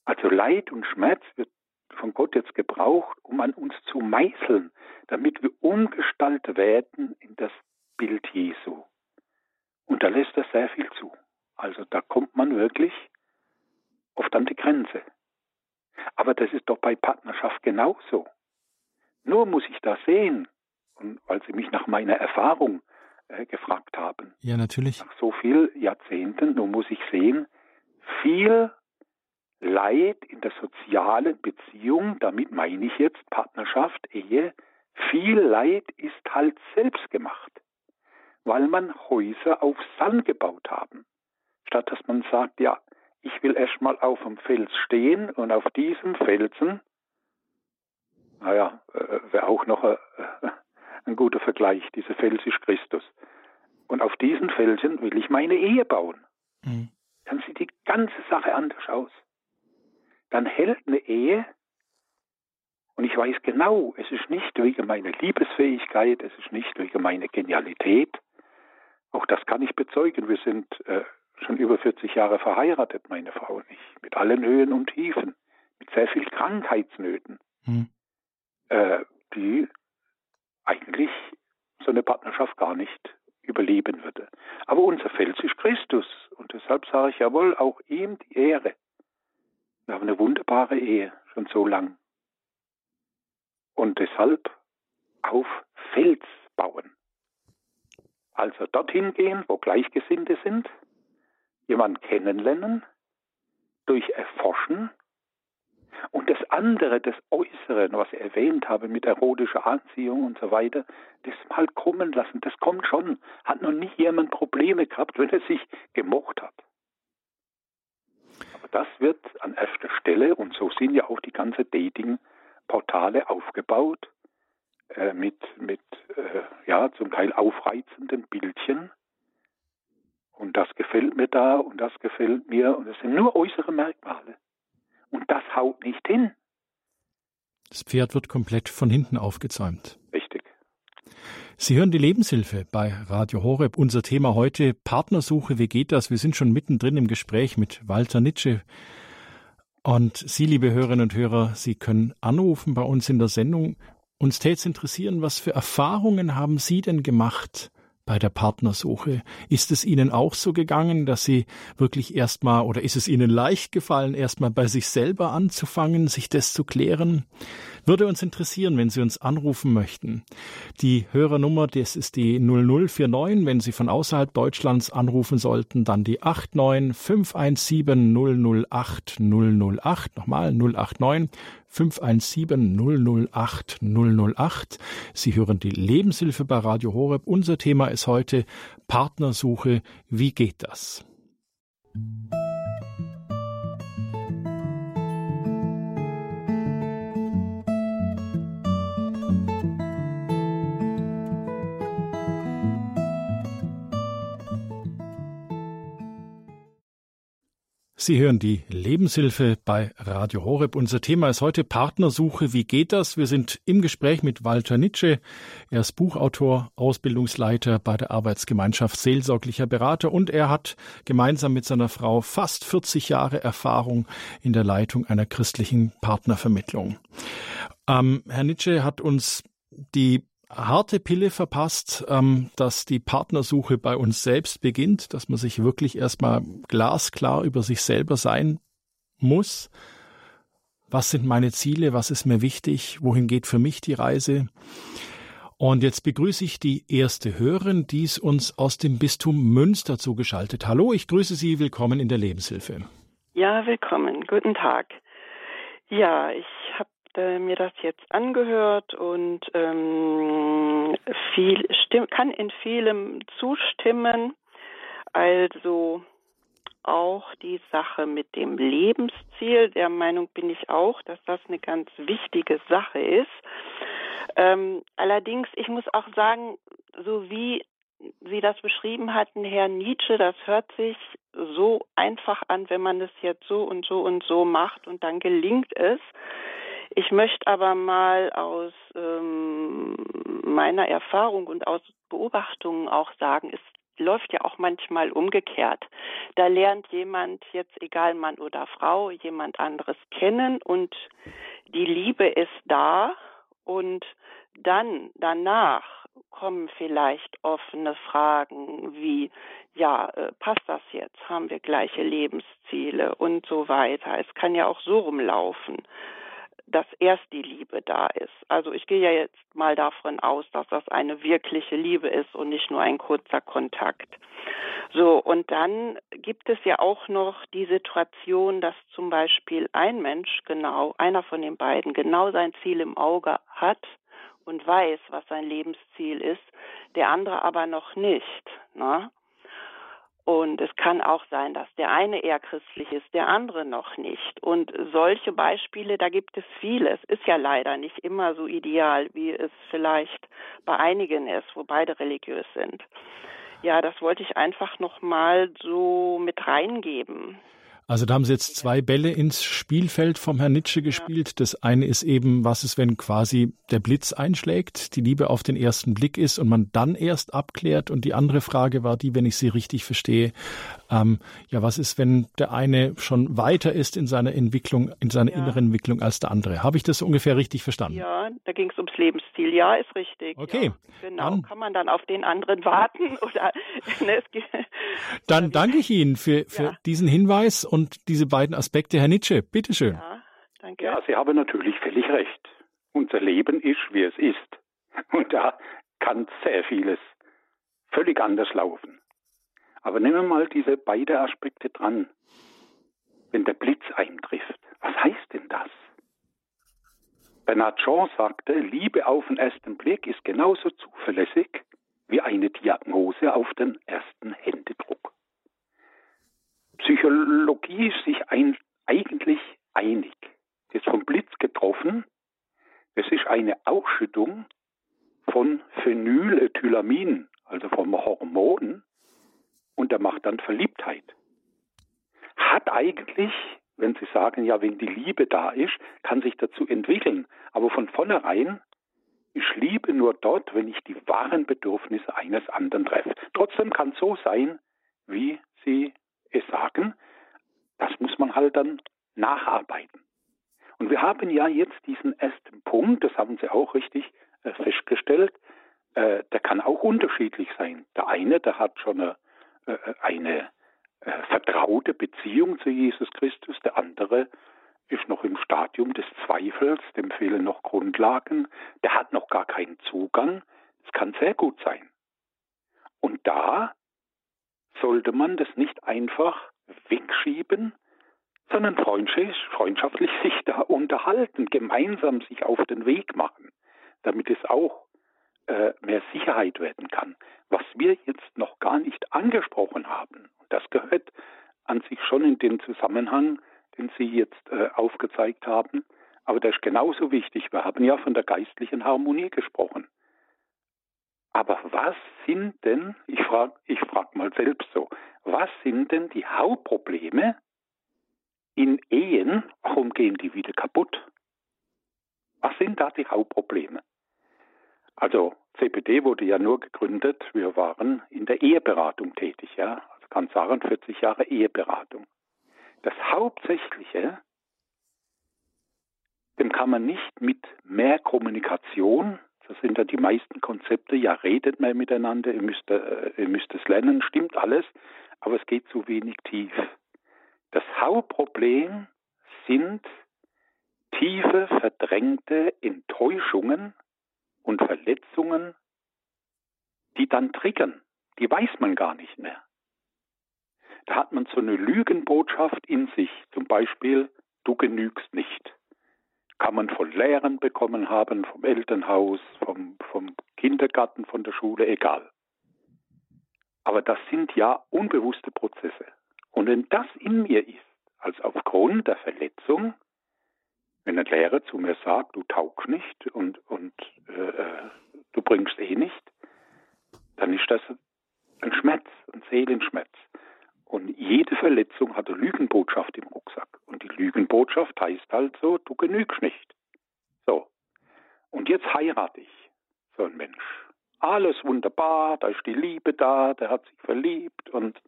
Also Leid und Schmerz wird von Gott jetzt gebraucht, um an uns zu meißeln, damit wir umgestaltet werden in das Bild Jesu. Und da lässt er sehr viel zu. Also da kommt man wirklich oft an die Grenze. Aber das ist doch bei Partnerschaft genauso. Nur muss ich da sehen, und weil Sie mich nach meiner Erfahrung äh, gefragt haben. Ja, natürlich. Nach so vielen Jahrzehnten, nur muss ich sehen, viel Leid in der sozialen Beziehung, damit meine ich jetzt Partnerschaft, Ehe, viel Leid ist halt selbst gemacht, weil man Häuser auf Sand gebaut haben. Statt dass man sagt, ja, ich will erstmal auf dem Fels stehen und auf diesem Felsen naja, äh, wäre auch noch ein, ein guter Vergleich. Dieser Fels ist Christus. Und auf diesen Felsen will ich meine Ehe bauen. Mhm. Dann sieht die ganze Sache anders aus. Dann hält eine Ehe, und ich weiß genau, es ist nicht wegen meiner Liebesfähigkeit, es ist nicht wegen meiner Genialität. Auch das kann ich bezeugen. Wir sind äh, schon über 40 Jahre verheiratet, meine Frau und ich, mit allen Höhen und Tiefen, mit sehr viel Krankheitsnöten, hm. äh, die eigentlich so eine Partnerschaft gar nicht überleben würde. Aber unser Fels ist Christus und deshalb sage ich jawohl, auch ihm die Ehre. Wir haben eine wunderbare Ehe, schon so lang. Und deshalb auf Fels bauen. Also dorthin gehen, wo Gleichgesinnte sind, jemanden kennenlernen, durch Erforschen und das andere, das Äußere, was ich erwähnt habe mit erotischer Anziehung und so weiter, das mal kommen lassen. Das kommt schon. Hat noch nie jemand Probleme gehabt, wenn er sich gemocht hat. Aber das wird an erster Stelle, und so sind ja auch die ganzen Dating-Portale aufgebaut, äh, mit, mit äh, ja, zum Teil aufreizenden Bildchen. Und das gefällt mir da und das gefällt mir. Und es sind nur äußere Merkmale. Und das haut nicht hin. Das Pferd wird komplett von hinten aufgezäumt. Richtig. Sie hören die Lebenshilfe bei Radio Horeb. Unser Thema heute Partnersuche. Wie geht das? Wir sind schon mittendrin im Gespräch mit Walter Nitsche. Und Sie, liebe Hörerinnen und Hörer, Sie können anrufen bei uns in der Sendung. Uns täte es interessieren, was für Erfahrungen haben Sie denn gemacht bei der Partnersuche? Ist es Ihnen auch so gegangen, dass Sie wirklich erstmal oder ist es Ihnen leicht gefallen, erstmal bei sich selber anzufangen, sich das zu klären? Würde uns interessieren, wenn Sie uns anrufen möchten. Die Hörernummer, das ist die 0049. Wenn Sie von außerhalb Deutschlands anrufen sollten, dann die 89 517 008 008. Nochmal 089 517 008 008. Sie hören die Lebenshilfe bei Radio Horeb. Unser Thema ist heute Partnersuche. Wie geht das? Sie hören die Lebenshilfe bei Radio Horeb. Unser Thema ist heute Partnersuche. Wie geht das? Wir sind im Gespräch mit Walter Nitsche. Er ist Buchautor, Ausbildungsleiter bei der Arbeitsgemeinschaft Seelsorglicher Berater und er hat gemeinsam mit seiner Frau fast 40 Jahre Erfahrung in der Leitung einer christlichen Partnervermittlung. Ähm, Herr Nitsche hat uns die harte Pille verpasst, ähm, dass die Partnersuche bei uns selbst beginnt, dass man sich wirklich erstmal glasklar über sich selber sein muss. Was sind meine Ziele? Was ist mir wichtig? Wohin geht für mich die Reise? Und jetzt begrüße ich die erste Hörerin, die ist uns aus dem Bistum Münster zugeschaltet. Hallo, ich grüße Sie. Willkommen in der Lebenshilfe. Ja, willkommen. Guten Tag. Ja, ich äh, mir das jetzt angehört und ähm, viel kann in vielem zustimmen. Also auch die Sache mit dem Lebensziel. Der Meinung bin ich auch, dass das eine ganz wichtige Sache ist. Ähm, allerdings, ich muss auch sagen, so wie Sie das beschrieben hatten, Herr Nietzsche, das hört sich so einfach an, wenn man es jetzt so und so und so macht und dann gelingt es. Ich möchte aber mal aus ähm, meiner Erfahrung und aus Beobachtungen auch sagen, es läuft ja auch manchmal umgekehrt. Da lernt jemand, jetzt egal Mann oder Frau, jemand anderes kennen und die Liebe ist da und dann danach kommen vielleicht offene Fragen wie, ja, äh, passt das jetzt? Haben wir gleiche Lebensziele und so weiter. Es kann ja auch so rumlaufen dass erst die Liebe da ist. Also ich gehe ja jetzt mal davon aus, dass das eine wirkliche Liebe ist und nicht nur ein kurzer Kontakt. So, und dann gibt es ja auch noch die Situation, dass zum Beispiel ein Mensch genau, einer von den beiden, genau sein Ziel im Auge hat und weiß, was sein Lebensziel ist, der andere aber noch nicht. Ne? Und es kann auch sein, dass der eine eher christlich ist, der andere noch nicht. Und solche Beispiele, da gibt es viele. Es ist ja leider nicht immer so ideal, wie es vielleicht bei einigen ist, wo beide religiös sind. Ja, das wollte ich einfach noch mal so mit reingeben. Also da haben Sie jetzt zwei Bälle ins Spielfeld vom Herrn Nietzsche gespielt. Das eine ist eben, was ist, wenn quasi der Blitz einschlägt, die Liebe auf den ersten Blick ist und man dann erst abklärt. Und die andere Frage war die, wenn ich sie richtig verstehe, ähm, ja, was ist, wenn der eine schon weiter ist in seiner Entwicklung, in seiner ja. inneren Entwicklung als der andere? Habe ich das ungefähr richtig verstanden? Ja, da ging es ums Lebensstil. Ja, ist richtig. Okay. Ja, genau. Dann, Kann man dann auf den anderen warten oder? ne, dann danke ich Ihnen für, für diesen Hinweis und diese beiden Aspekte. Herr Nietzsche, bitteschön. Ja, danke. Ja, Sie haben natürlich völlig recht. Unser Leben ist, wie es ist. Und da kann sehr vieles völlig anders laufen. Aber nehmen wir mal diese beiden Aspekte dran. Wenn der Blitz eintrifft, was heißt denn das? Bernard Shaw sagte, Liebe auf den ersten Blick ist genauso zuverlässig wie eine Diagnose auf den ersten Händedruck. Psychologie ist sich ein, eigentlich einig. Ist vom Blitz getroffen. Es ist eine Ausschüttung von Phenylethylamin, also vom Hormon, der macht dann Verliebtheit. Hat eigentlich, wenn Sie sagen, ja, wenn die Liebe da ist, kann sich dazu entwickeln. Aber von vornherein, ich liebe nur dort, wenn ich die wahren Bedürfnisse eines anderen treffe. Trotzdem kann es so sein, wie Sie es sagen, das muss man halt dann nacharbeiten. Und wir haben ja jetzt diesen ersten Punkt, das haben Sie auch richtig äh, festgestellt, äh, der kann auch unterschiedlich sein. Der eine, der hat schon eine, eine äh, vertraute Beziehung zu Jesus Christus, der andere ist noch im Stadium des Zweifels, dem fehlen noch Grundlagen, der hat noch gar keinen Zugang. Das kann sehr gut sein. Und da sollte man das nicht einfach wegschieben, sondern freundschaftlich sich da unterhalten, gemeinsam sich auf den Weg machen, damit es auch äh, mehr Sicherheit werden kann. Was wir jetzt noch gar nicht angesprochen haben, das gehört an sich schon in den Zusammenhang, den Sie jetzt äh, aufgezeigt haben, aber das ist genauso wichtig. Wir haben ja von der geistlichen Harmonie gesprochen. Aber was sind denn, ich frage ich frag mal selbst so, was sind denn die Hauptprobleme in Ehen? Warum gehen die wieder kaputt? Was sind da die Hauptprobleme? Also CPD wurde ja nur gegründet, wir waren in der Eheberatung tätig, ja. Also kann sagen 40 Jahre Eheberatung. Das Hauptsächliche, dem kann man nicht mit mehr Kommunikation das sind ja die meisten Konzepte. Ja, redet mal miteinander, ihr müsst, äh, ihr müsst es lernen, stimmt alles, aber es geht zu wenig tief. Das Hauptproblem sind tiefe, verdrängte Enttäuschungen und Verletzungen, die dann triggern. Die weiß man gar nicht mehr. Da hat man so eine Lügenbotschaft in sich, zum Beispiel, du genügst nicht kann man von Lehrern bekommen haben, vom Elternhaus, vom, vom Kindergarten, von der Schule, egal. Aber das sind ja unbewusste Prozesse. Und wenn das in mir ist, als aufgrund der Verletzung, wenn ein Lehrer zu mir sagt, du taugst nicht und, und äh, äh du bringst eh nicht, dann ist das ein Schmerz, ein Seelenschmerz. Und jede Verletzung hat eine Lügenbotschaft im Rucksack. Und die Lügenbotschaft heißt halt so, du genügst nicht. So. Und jetzt heirate ich so ein Mensch. Alles wunderbar, da ist die Liebe da, der hat sich verliebt und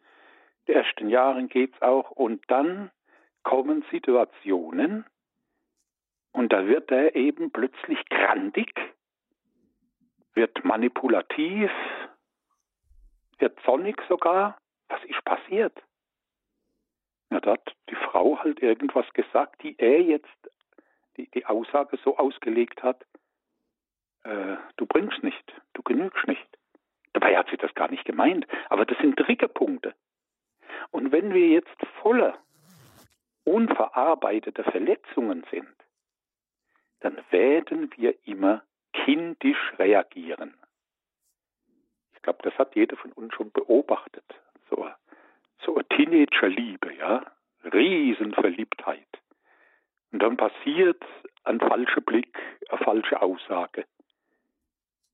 die ersten Jahren geht's auch. Und dann kommen Situationen und da wird er eben plötzlich grandig, wird manipulativ, wird sonnig sogar was ist passiert? Ja, da hat die Frau halt irgendwas gesagt, die er jetzt die, die Aussage so ausgelegt hat, äh, du bringst nicht, du genügst nicht. Dabei hat sie das gar nicht gemeint, aber das sind Triggerpunkte. Und wenn wir jetzt voller unverarbeiteter Verletzungen sind, dann werden wir immer kindisch reagieren. Ich glaube, das hat jeder von uns schon beobachtet so Teenagerliebe, ja, Riesenverliebtheit. Und dann passiert ein falscher Blick, eine falsche Aussage.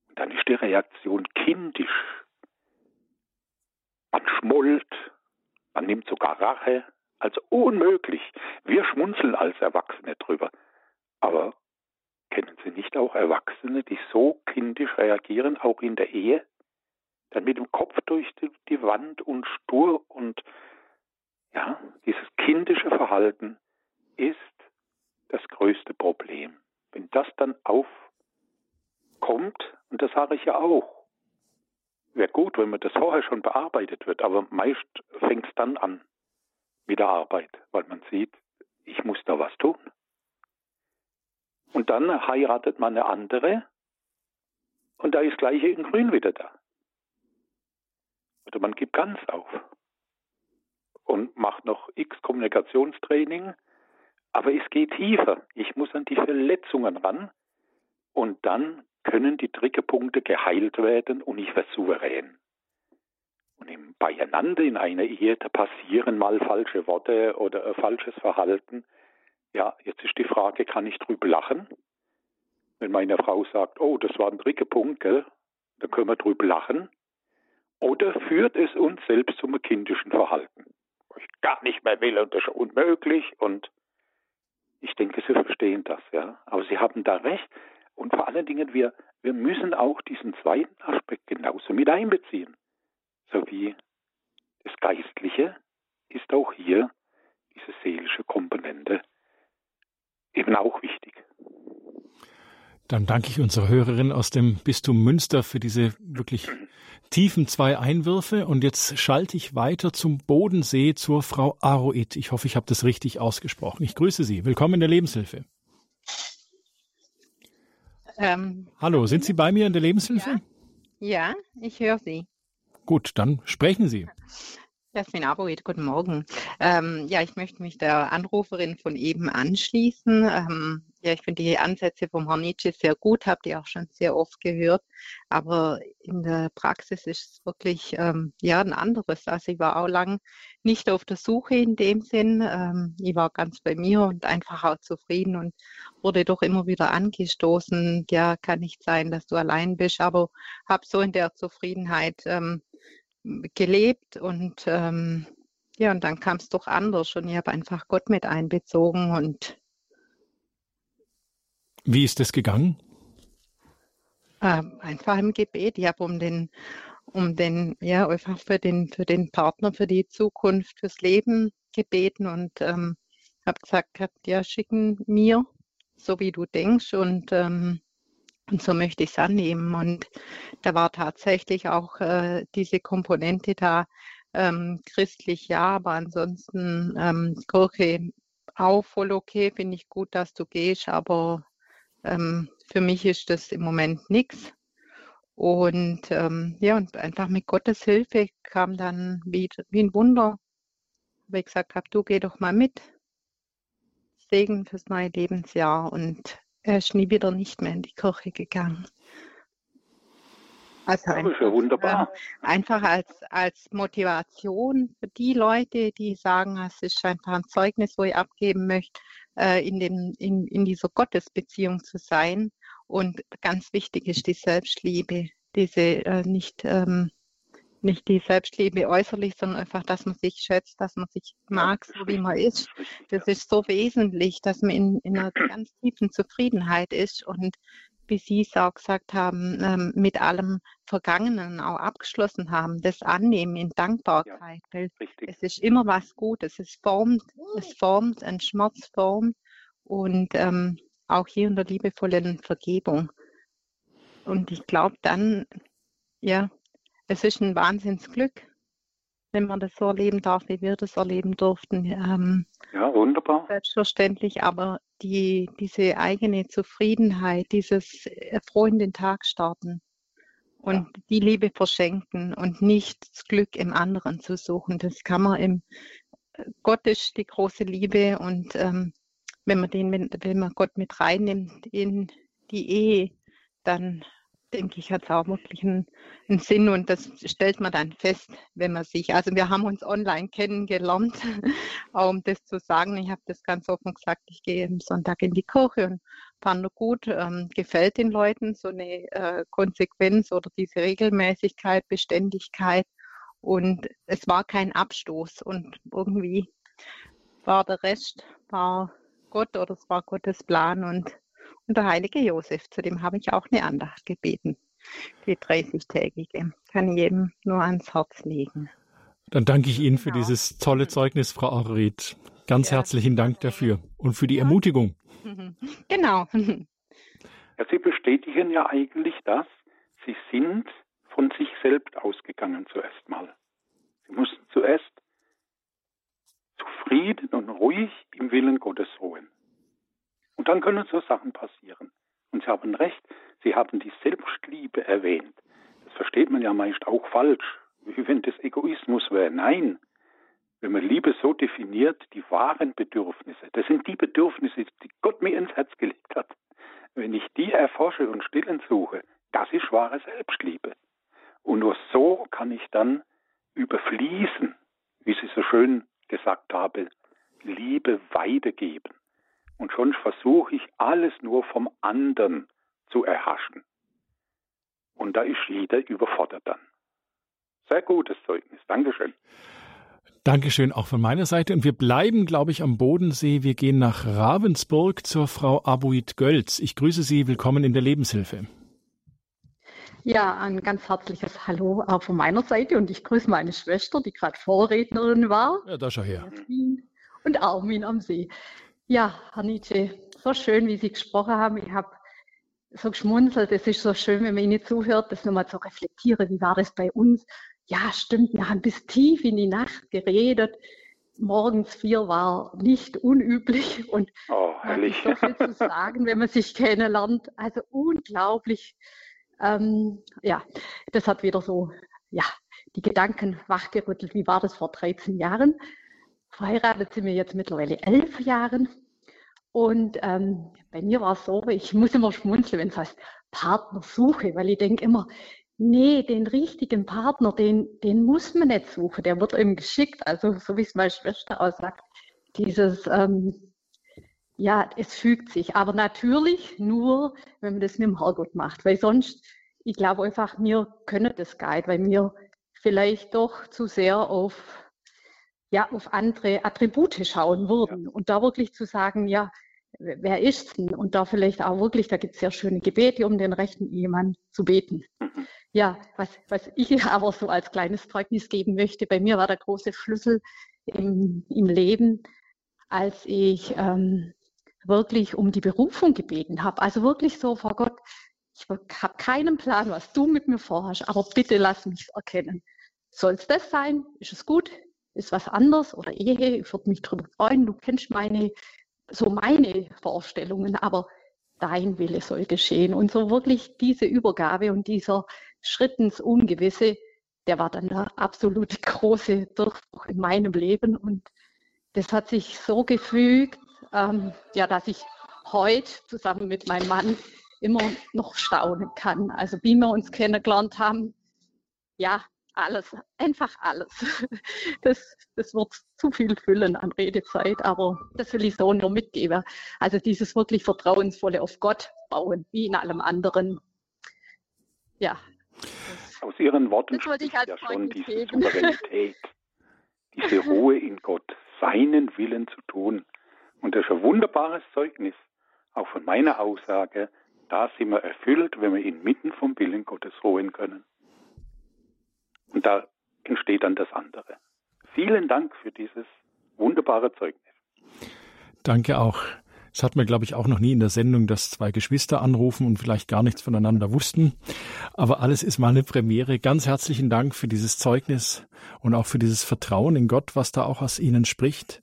Und dann ist die Reaktion kindisch. Man schmollt, man nimmt sogar Rache, also unmöglich. Wir schmunzeln als Erwachsene drüber. Aber kennen Sie nicht auch Erwachsene, die so kindisch reagieren, auch in der Ehe? Dann mit dem Kopf durch die Wand und stur und ja, dieses kindische Verhalten ist das größte Problem. Wenn das dann aufkommt, und das sage ich ja auch, wäre gut, wenn man das vorher schon bearbeitet wird, aber meist fängt es dann an mit der Arbeit, weil man sieht, ich muss da was tun. Und dann heiratet man eine andere und da ist gleiche in Grün wieder da. Oder man gibt ganz auf und macht noch x Kommunikationstraining, aber es geht tiefer. Ich muss an die Verletzungen ran und dann können die Triggerpunkte geheilt werden und ich werde souverän. Und im Beieinander in einer Ehe, da passieren mal falsche Worte oder äh, falsches Verhalten. Ja, jetzt ist die Frage, kann ich drüber lachen? Wenn meine Frau sagt, oh, das war ein Triggerpunkt, gell? dann können wir drüber lachen. Oder führt es uns selbst zum kindischen Verhalten? Wo ich gar nicht mehr will und das ist unmöglich und ich denke, Sie verstehen das, ja. Aber Sie haben da recht. Und vor allen Dingen, wir, wir müssen auch diesen zweiten Aspekt genauso mit einbeziehen. So wie das Geistliche ist auch hier diese seelische Komponente eben auch wichtig. Dann danke ich unserer Hörerin aus dem Bistum Münster für diese wirklich tiefen zwei Einwürfe. Und jetzt schalte ich weiter zum Bodensee zur Frau Aroit. Ich hoffe, ich habe das richtig ausgesprochen. Ich grüße Sie. Willkommen in der Lebenshilfe. Ähm, Hallo, sind Sie bei mir in der Lebenshilfe? Ja, ja ich höre Sie. Gut, dann sprechen Sie. Jasmin Aboid, guten Morgen. Ähm, ja, ich möchte mich der Anruferin von eben anschließen. Ähm, ja, ich finde die Ansätze vom Herrn Nietzsche sehr gut, habe die auch schon sehr oft gehört. Aber in der Praxis ist es wirklich ähm, ja ein anderes. Also ich war auch lang nicht auf der Suche in dem Sinn. Ähm, ich war ganz bei mir und einfach auch zufrieden und wurde doch immer wieder angestoßen. Ja, kann nicht sein, dass du allein bist, aber habe so in der Zufriedenheit ähm, gelebt und ähm, ja, und dann kam es doch anders und ich habe einfach Gott mit einbezogen und wie ist das gegangen? Äh, einfach im Gebet. Ich habe um den, um den, ja, einfach für den, für den Partner, für die Zukunft, fürs Leben gebeten und ähm, habe gesagt, ja, schicken mir, so wie du denkst und, ähm, und so möchte ich es annehmen. Und da war tatsächlich auch äh, diese Komponente da, ähm, christlich ja, aber ansonsten ähm, Kirche auch voll okay, finde ich gut, dass du gehst, aber ähm, für mich ist das im Moment nichts. Und ähm, ja, und einfach mit Gottes Hilfe kam dann wie, wie ein Wunder, weil ich gesagt habe, du geh doch mal mit. Segen fürs neue Lebensjahr. Und er ist nie wieder nicht mehr in die Kirche gegangen. Also ja, einfach, wunderbar. Äh, einfach als, als Motivation für die Leute, die sagen, es ist einfach ein Zeugnis, wo ich abgeben möchte, äh, in, dem, in, in dieser Gottesbeziehung zu sein. Und ganz wichtig ist die Selbstliebe, diese äh, nicht, ähm, nicht die Selbstliebe äußerlich, sondern einfach, dass man sich schätzt, dass man sich mag, so wie man ist. Das ist so wesentlich, dass man in, in einer ganz tiefen Zufriedenheit ist und wie Sie es auch gesagt haben, ähm, mit allem Vergangenen auch abgeschlossen haben, das Annehmen in Dankbarkeit. Ja, weil es ist immer was Gutes. Es formt, es formt, ein Schmerz formt und ähm, auch hier in der liebevollen Vergebung. Und ich glaube dann, ja, es ist ein Wahnsinnsglück, wenn man das so erleben darf, wie wir das erleben durften. Ähm, ja, wunderbar. Selbstverständlich, aber die, diese eigene Zufriedenheit, dieses Erfreuen den Tag starten und ja. die Liebe verschenken und nicht das Glück im anderen zu suchen, das kann man im Gott ist die große Liebe und ähm, wenn man den, wenn man Gott mit reinnimmt in die Ehe, dann denke ich, hat es auch wirklich einen, einen, Sinn und das stellt man dann fest, wenn man sich, also wir haben uns online kennengelernt, um das zu sagen. Ich habe das ganz offen gesagt, ich gehe am Sonntag in die Kirche und fand gut, ähm, gefällt den Leuten so eine äh, Konsequenz oder diese Regelmäßigkeit, Beständigkeit und es war kein Abstoß und irgendwie war der Rest, war Gott oder es war Gottes Plan und und der heilige Josef, zu dem habe ich auch eine Andacht gebeten, die 30-tägige. Kann ich jedem nur ans Herz legen. Dann danke ich Ihnen für genau. dieses tolle Zeugnis, Frau Aureth. Ganz ja. herzlichen Dank dafür und für die Ermutigung. Genau. Ja, Sie bestätigen ja eigentlich das, Sie sind von sich selbst ausgegangen zuerst mal. Sie mussten zuerst zufrieden und ruhig im Willen Gottes ruhen. Und dann können so Sachen passieren. Und Sie haben recht, Sie haben die Selbstliebe erwähnt. Das versteht man ja meist auch falsch, wie wenn das Egoismus wäre. Nein, wenn man Liebe so definiert, die wahren Bedürfnisse, das sind die Bedürfnisse, die Gott mir ins Herz gelegt hat. Wenn ich die erforsche und stillen suche, das ist wahre Selbstliebe. Und nur so kann ich dann überfließen, wie Sie so schön gesagt haben, Liebe weitergeben. Und schon versuche ich alles nur vom anderen zu erhaschen. Und da ist jeder überfordert dann. Sehr gutes Zeugnis. Dankeschön. Dankeschön auch von meiner Seite. Und wir bleiben, glaube ich, am Bodensee. Wir gehen nach Ravensburg zur Frau Abuit Gölz. Ich grüße Sie. Willkommen in der Lebenshilfe. Ja, ein ganz herzliches Hallo auch von meiner Seite. Und ich grüße meine Schwester, die gerade Vorrednerin war. Ja, da schau her. Und Armin am See. Ja, Herr Nietzsche, so schön, wie Sie gesprochen haben. Ich habe so geschmunzelt. Es ist so schön, wenn man Ihnen zuhört, das nochmal zu reflektieren. Wie war das bei uns? Ja, stimmt, wir haben bis tief in die Nacht geredet. Morgens vier war nicht unüblich und oh, herrlich. so viel zu sagen, wenn man sich kennenlernt. Also unglaublich. Ähm, ja, das hat wieder so, ja, die Gedanken wachgerüttelt. Wie war das vor 13 Jahren? Verheiratet sind wir jetzt mittlerweile elf Jahre. Und ähm, bei mir war es so, ich muss immer schmunzeln, wenn es heißt Partnersuche, weil ich denke immer, nee, den richtigen Partner, den, den muss man nicht suchen, der wird ihm geschickt. Also so wie es meine Schwester auch sagt, dieses, ähm, ja, es fügt sich. Aber natürlich nur, wenn man das mit dem Herrgott macht, weil sonst, ich glaube einfach, wir können das nicht, weil wir vielleicht doch zu sehr auf ja auf andere Attribute schauen würden ja. und da wirklich zu sagen, ja, wer ist denn? Und da vielleicht auch wirklich, da gibt es sehr schöne Gebete, um den rechten Ehemann zu beten. Mhm. Ja, was, was ich aber so als kleines Zeugnis geben möchte, bei mir war der große Schlüssel im, im Leben, als ich ähm, wirklich um die Berufung gebeten habe. Also wirklich so vor Gott, ich habe keinen Plan, was du mit mir vorhast, aber bitte lass mich erkennen. Soll es das sein? Ist es gut? Ist was anderes oder Ehe, ich würde mich darüber freuen, du kennst meine, so meine Vorstellungen, aber dein Wille soll geschehen. Und so wirklich diese Übergabe und dieser Schritt ins Ungewisse, der war dann der absolute große Durchbruch in meinem Leben. Und das hat sich so gefügt, ähm, ja, dass ich heute zusammen mit meinem Mann immer noch staunen kann. Also wie wir uns kennengelernt haben, ja, alles, einfach alles. Das, das wird zu viel füllen an Redezeit, aber das will ich so nur mitgeben. Also dieses wirklich Vertrauensvolle auf Gott bauen, wie in allem anderen. Ja. Aus Ihren Worten spricht ja schon diese geben. Souveränität, diese Ruhe in Gott, seinen Willen zu tun. Und das ist ein wunderbares Zeugnis, auch von meiner Aussage, da sind wir erfüllt, wenn wir inmitten vom Willen Gottes ruhen können. Und da entsteht dann das andere. Vielen Dank für dieses wunderbare Zeugnis. Danke auch. Es hat mir, glaube ich, auch noch nie in der Sendung, dass zwei Geschwister anrufen und vielleicht gar nichts voneinander wussten. Aber alles ist mal eine Premiere. Ganz herzlichen Dank für dieses Zeugnis und auch für dieses Vertrauen in Gott, was da auch aus Ihnen spricht.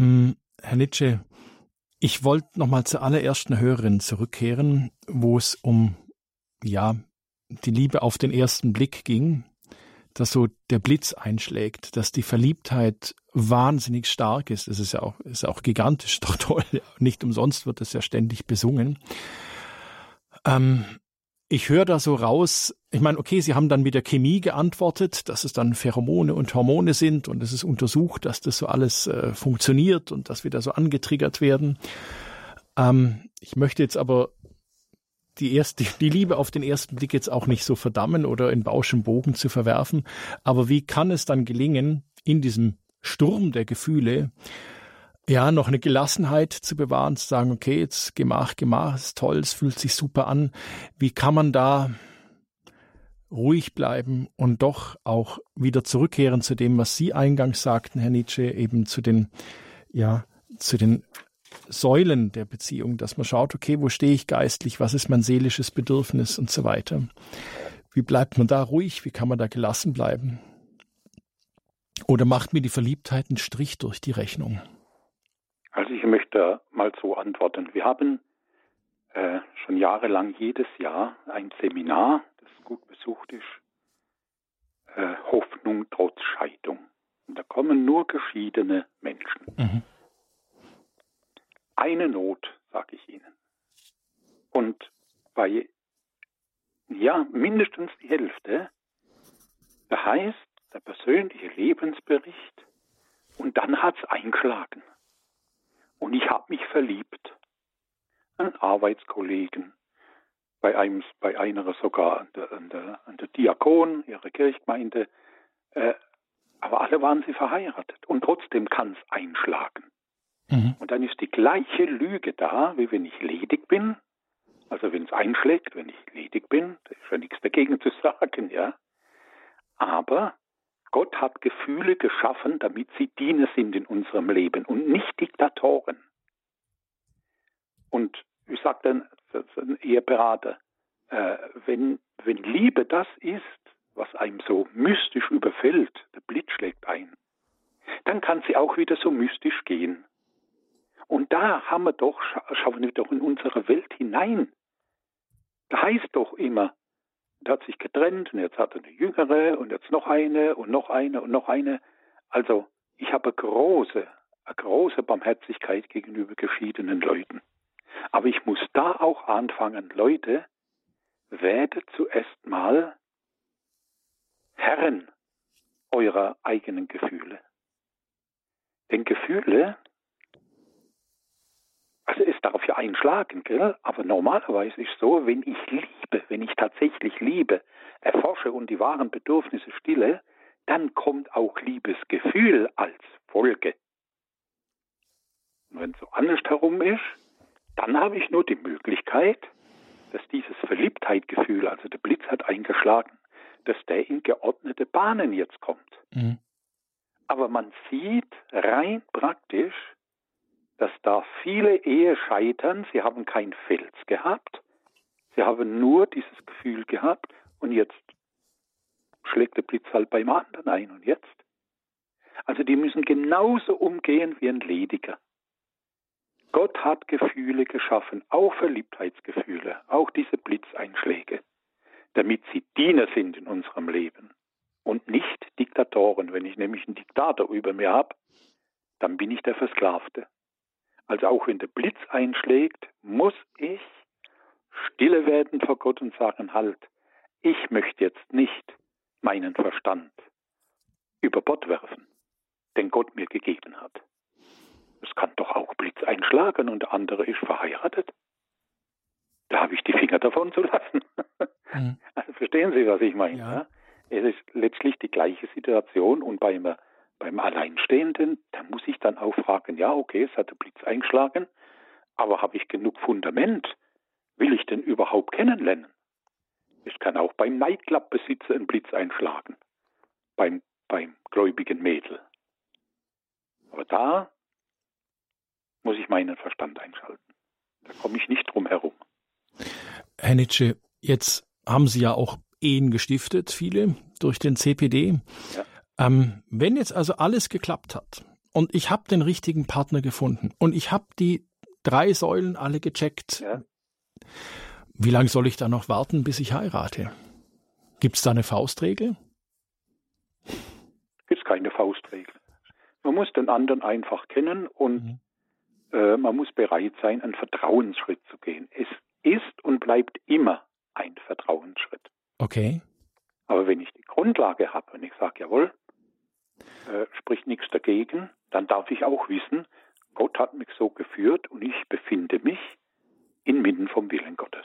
Hm, Herr Nitsche, ich wollte noch mal zur allerersten Hörerin zurückkehren, wo es um, ja, die Liebe auf den ersten Blick ging, dass so der Blitz einschlägt, dass die Verliebtheit wahnsinnig stark ist. Das ist ja auch, ist auch gigantisch, doch toll. Nicht umsonst wird das ja ständig besungen. Ähm, ich höre da so raus, ich meine, okay, Sie haben dann mit der Chemie geantwortet, dass es dann Pheromone und Hormone sind und es ist untersucht, dass das so alles äh, funktioniert und dass wir da so angetriggert werden. Ähm, ich möchte jetzt aber die erste, die Liebe auf den ersten Blick jetzt auch nicht so verdammen oder in Bausch und Bogen zu verwerfen. Aber wie kann es dann gelingen, in diesem Sturm der Gefühle, ja, noch eine Gelassenheit zu bewahren, zu sagen, okay, jetzt Gemach, Gemach, ist toll, es fühlt sich super an. Wie kann man da ruhig bleiben und doch auch wieder zurückkehren zu dem, was Sie eingangs sagten, Herr Nietzsche, eben zu den, ja, zu den Säulen der Beziehung, dass man schaut, okay, wo stehe ich geistlich, was ist mein seelisches Bedürfnis und so weiter. Wie bleibt man da ruhig? Wie kann man da gelassen bleiben? Oder macht mir die Verliebtheit einen Strich durch die Rechnung? Also ich möchte mal so antworten. Wir haben äh, schon jahrelang jedes Jahr ein Seminar, das gut besucht ist, äh, Hoffnung trotz Scheidung. Und da kommen nur geschiedene Menschen. Mhm. Eine Not, sage ich Ihnen. Und bei ja, mindestens die Hälfte, da heißt der persönliche Lebensbericht und dann hat es eingeschlagen. Und ich habe mich verliebt. Einen Arbeitskollegen, bei, einem, bei einer sogar an der, an der, an der Diakon, ihrer Kirchgemeinde. Äh, aber alle waren sie verheiratet. Und trotzdem kann es einschlagen. Mhm. Und dann ist die gleiche Lüge da, wie wenn ich ledig bin. Also wenn es einschlägt, wenn ich ledig bin, da ist ja nichts dagegen zu sagen, ja. Aber Gott hat Gefühle geschaffen, damit sie Diener sind in unserem Leben und nicht Diktatoren. Und ich sage dann, ein Eheberater, äh, wenn, wenn Liebe das ist, was einem so mystisch überfällt, der Blitz schlägt ein, dann kann sie auch wieder so mystisch gehen. Und da haben wir doch, schauen wir doch in unsere Welt hinein. Da heißt doch immer, der hat sich getrennt und jetzt hat er eine jüngere und jetzt noch eine und noch eine und noch eine. Also ich habe große, eine große Barmherzigkeit gegenüber geschiedenen Leuten. Aber ich muss da auch anfangen, Leute, werdet zuerst mal Herren eurer eigenen Gefühle. Denn Gefühle also es darf ja einschlagen, gell? aber normalerweise ist es so, wenn ich liebe, wenn ich tatsächlich liebe, erforsche und die wahren Bedürfnisse stille, dann kommt auch Liebesgefühl als Folge. Und wenn es so andersherum ist, dann habe ich nur die Möglichkeit, dass dieses Verliebtheitgefühl, also der Blitz hat eingeschlagen, dass der in geordnete Bahnen jetzt kommt. Mhm. Aber man sieht rein praktisch, dass da viele Ehe scheitern. Sie haben kein Fels gehabt. Sie haben nur dieses Gefühl gehabt und jetzt schlägt der Blitz halt beim anderen ein und jetzt. Also die müssen genauso umgehen wie ein Lediger. Gott hat Gefühle geschaffen, auch Verliebtheitsgefühle, auch diese Blitzeinschläge, damit sie Diener sind in unserem Leben und nicht Diktatoren. Wenn ich nämlich einen Diktator über mir habe, dann bin ich der Versklavte. Also auch wenn der Blitz einschlägt, muss ich stille werden vor Gott und sagen, halt, ich möchte jetzt nicht meinen Verstand über Bord werfen, den Gott mir gegeben hat. Es kann doch auch Blitz einschlagen und der andere ist verheiratet. Da habe ich die Finger davon zu lassen. Mhm. Also verstehen Sie, was ich meine? Ja. Es ist letztlich die gleiche Situation und bei einer beim Alleinstehenden, da muss ich dann auch fragen, ja, okay, es hat der Blitz eingeschlagen, aber habe ich genug Fundament? Will ich denn überhaupt kennenlernen? Es kann auch beim Nightclub-Besitzer ein Blitz einschlagen, beim, beim gläubigen Mädel. Aber da muss ich meinen Verstand einschalten. Da komme ich nicht drum herum. Herr Nitsche, jetzt haben Sie ja auch Ehen gestiftet, viele, durch den CPD. Ja. Ähm, wenn jetzt also alles geklappt hat und ich habe den richtigen Partner gefunden und ich habe die drei Säulen alle gecheckt, ja. wie lange soll ich da noch warten, bis ich heirate? Gibt es da eine Faustregel? Gibt es keine Faustregel. Man muss den anderen einfach kennen und mhm. äh, man muss bereit sein, einen Vertrauensschritt zu gehen. Es ist und bleibt immer ein Vertrauensschritt. Okay. Aber wenn ich die Grundlage habe und ich sage, jawohl, äh, spricht nichts dagegen, dann darf ich auch wissen, Gott hat mich so geführt und ich befinde mich inmitten vom Willen Gottes.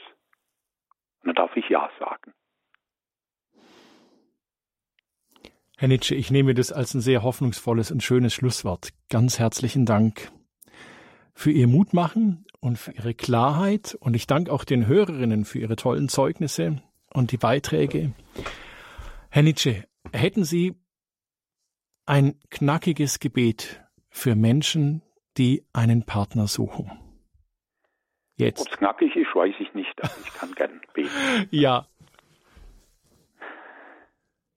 Und dann darf ich Ja sagen. Herr Nitsche, ich nehme das als ein sehr hoffnungsvolles und schönes Schlusswort. Ganz herzlichen Dank für Ihr Mutmachen und für Ihre Klarheit. Und ich danke auch den Hörerinnen für Ihre tollen Zeugnisse und die Beiträge. Herr Nitsche, hätten Sie ein knackiges Gebet für Menschen, die einen Partner suchen? Jetzt. Ob es knackig ist, weiß ich nicht, aber ich kann gern beten. ja,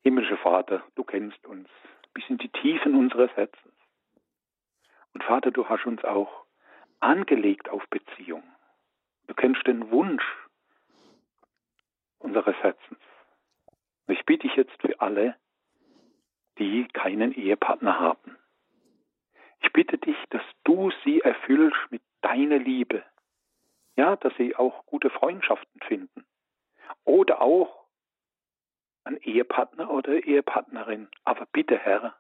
Himmlischer Vater, du kennst uns bis in die Tiefen unseres Herzens. Und Vater, du hast uns auch angelegt auf Beziehung. Du kennst den Wunsch unseres Herzens. Und ich bitte dich jetzt für alle, die keinen Ehepartner haben. Ich bitte dich, dass du sie erfüllst mit deiner Liebe. Ja, dass sie auch gute Freundschaften finden. Oder auch an Ehepartner oder Ehepartnerin. Aber bitte, Herr,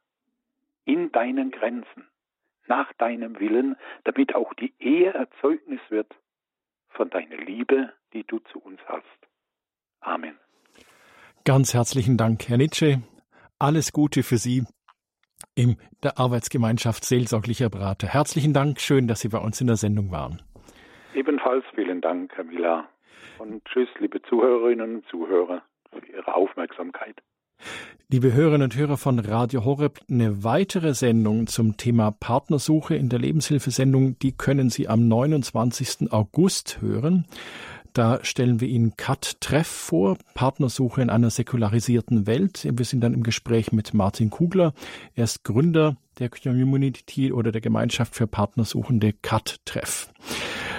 in deinen Grenzen, nach deinem Willen, damit auch die Ehe Erzeugnis wird von deiner Liebe, die du zu uns hast. Amen. Ganz herzlichen Dank, Herr Nitsche. Alles Gute für Sie in der Arbeitsgemeinschaft Seelsorglicher Berater. Herzlichen Dank, schön, dass Sie bei uns in der Sendung waren. Ebenfalls vielen Dank, Camilla. Und tschüss, liebe Zuhörerinnen und Zuhörer für Ihre Aufmerksamkeit. Liebe Hörerinnen und Hörer von Radio Horeb, eine weitere Sendung zum Thema Partnersuche in der Lebenshilfesendung, die können Sie am 29. August hören. Da stellen wir Ihnen Kat Treff vor, Partnersuche in einer säkularisierten Welt. Wir sind dann im Gespräch mit Martin Kugler. Er ist Gründer der Community oder der Gemeinschaft für Partnersuchende Kat Treff.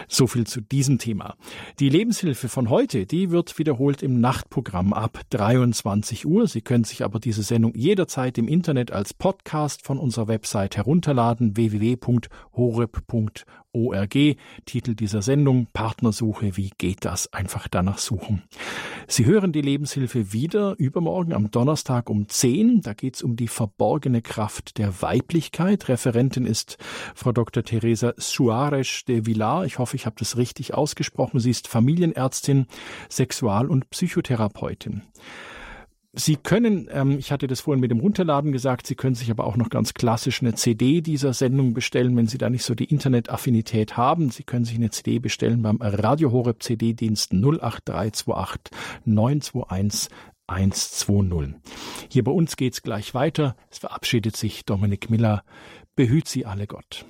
So viel zu diesem Thema. Die Lebenshilfe von heute, die wird wiederholt im Nachtprogramm ab 23 Uhr. Sie können sich aber diese Sendung jederzeit im Internet als Podcast von unserer Website herunterladen www.horeb.org ORG. Titel dieser Sendung Partnersuche. Wie geht das? Einfach danach suchen. Sie hören die Lebenshilfe wieder übermorgen am Donnerstag um 10. Da geht es um die verborgene Kraft der Weiblichkeit. Referentin ist Frau Dr. Teresa Suarez de Villar. Ich hoffe, ich habe das richtig ausgesprochen. Sie ist Familienärztin, Sexual- und Psychotherapeutin. Sie können, ähm, ich hatte das vorhin mit dem Runterladen gesagt, Sie können sich aber auch noch ganz klassisch eine CD dieser Sendung bestellen, wenn Sie da nicht so die Internetaffinität haben. Sie können sich eine CD bestellen beim Radio Horeb CD-Dienst 08328 921 120. Hier bei uns geht's gleich weiter. Es verabschiedet sich Dominik Miller. Behüt Sie alle Gott.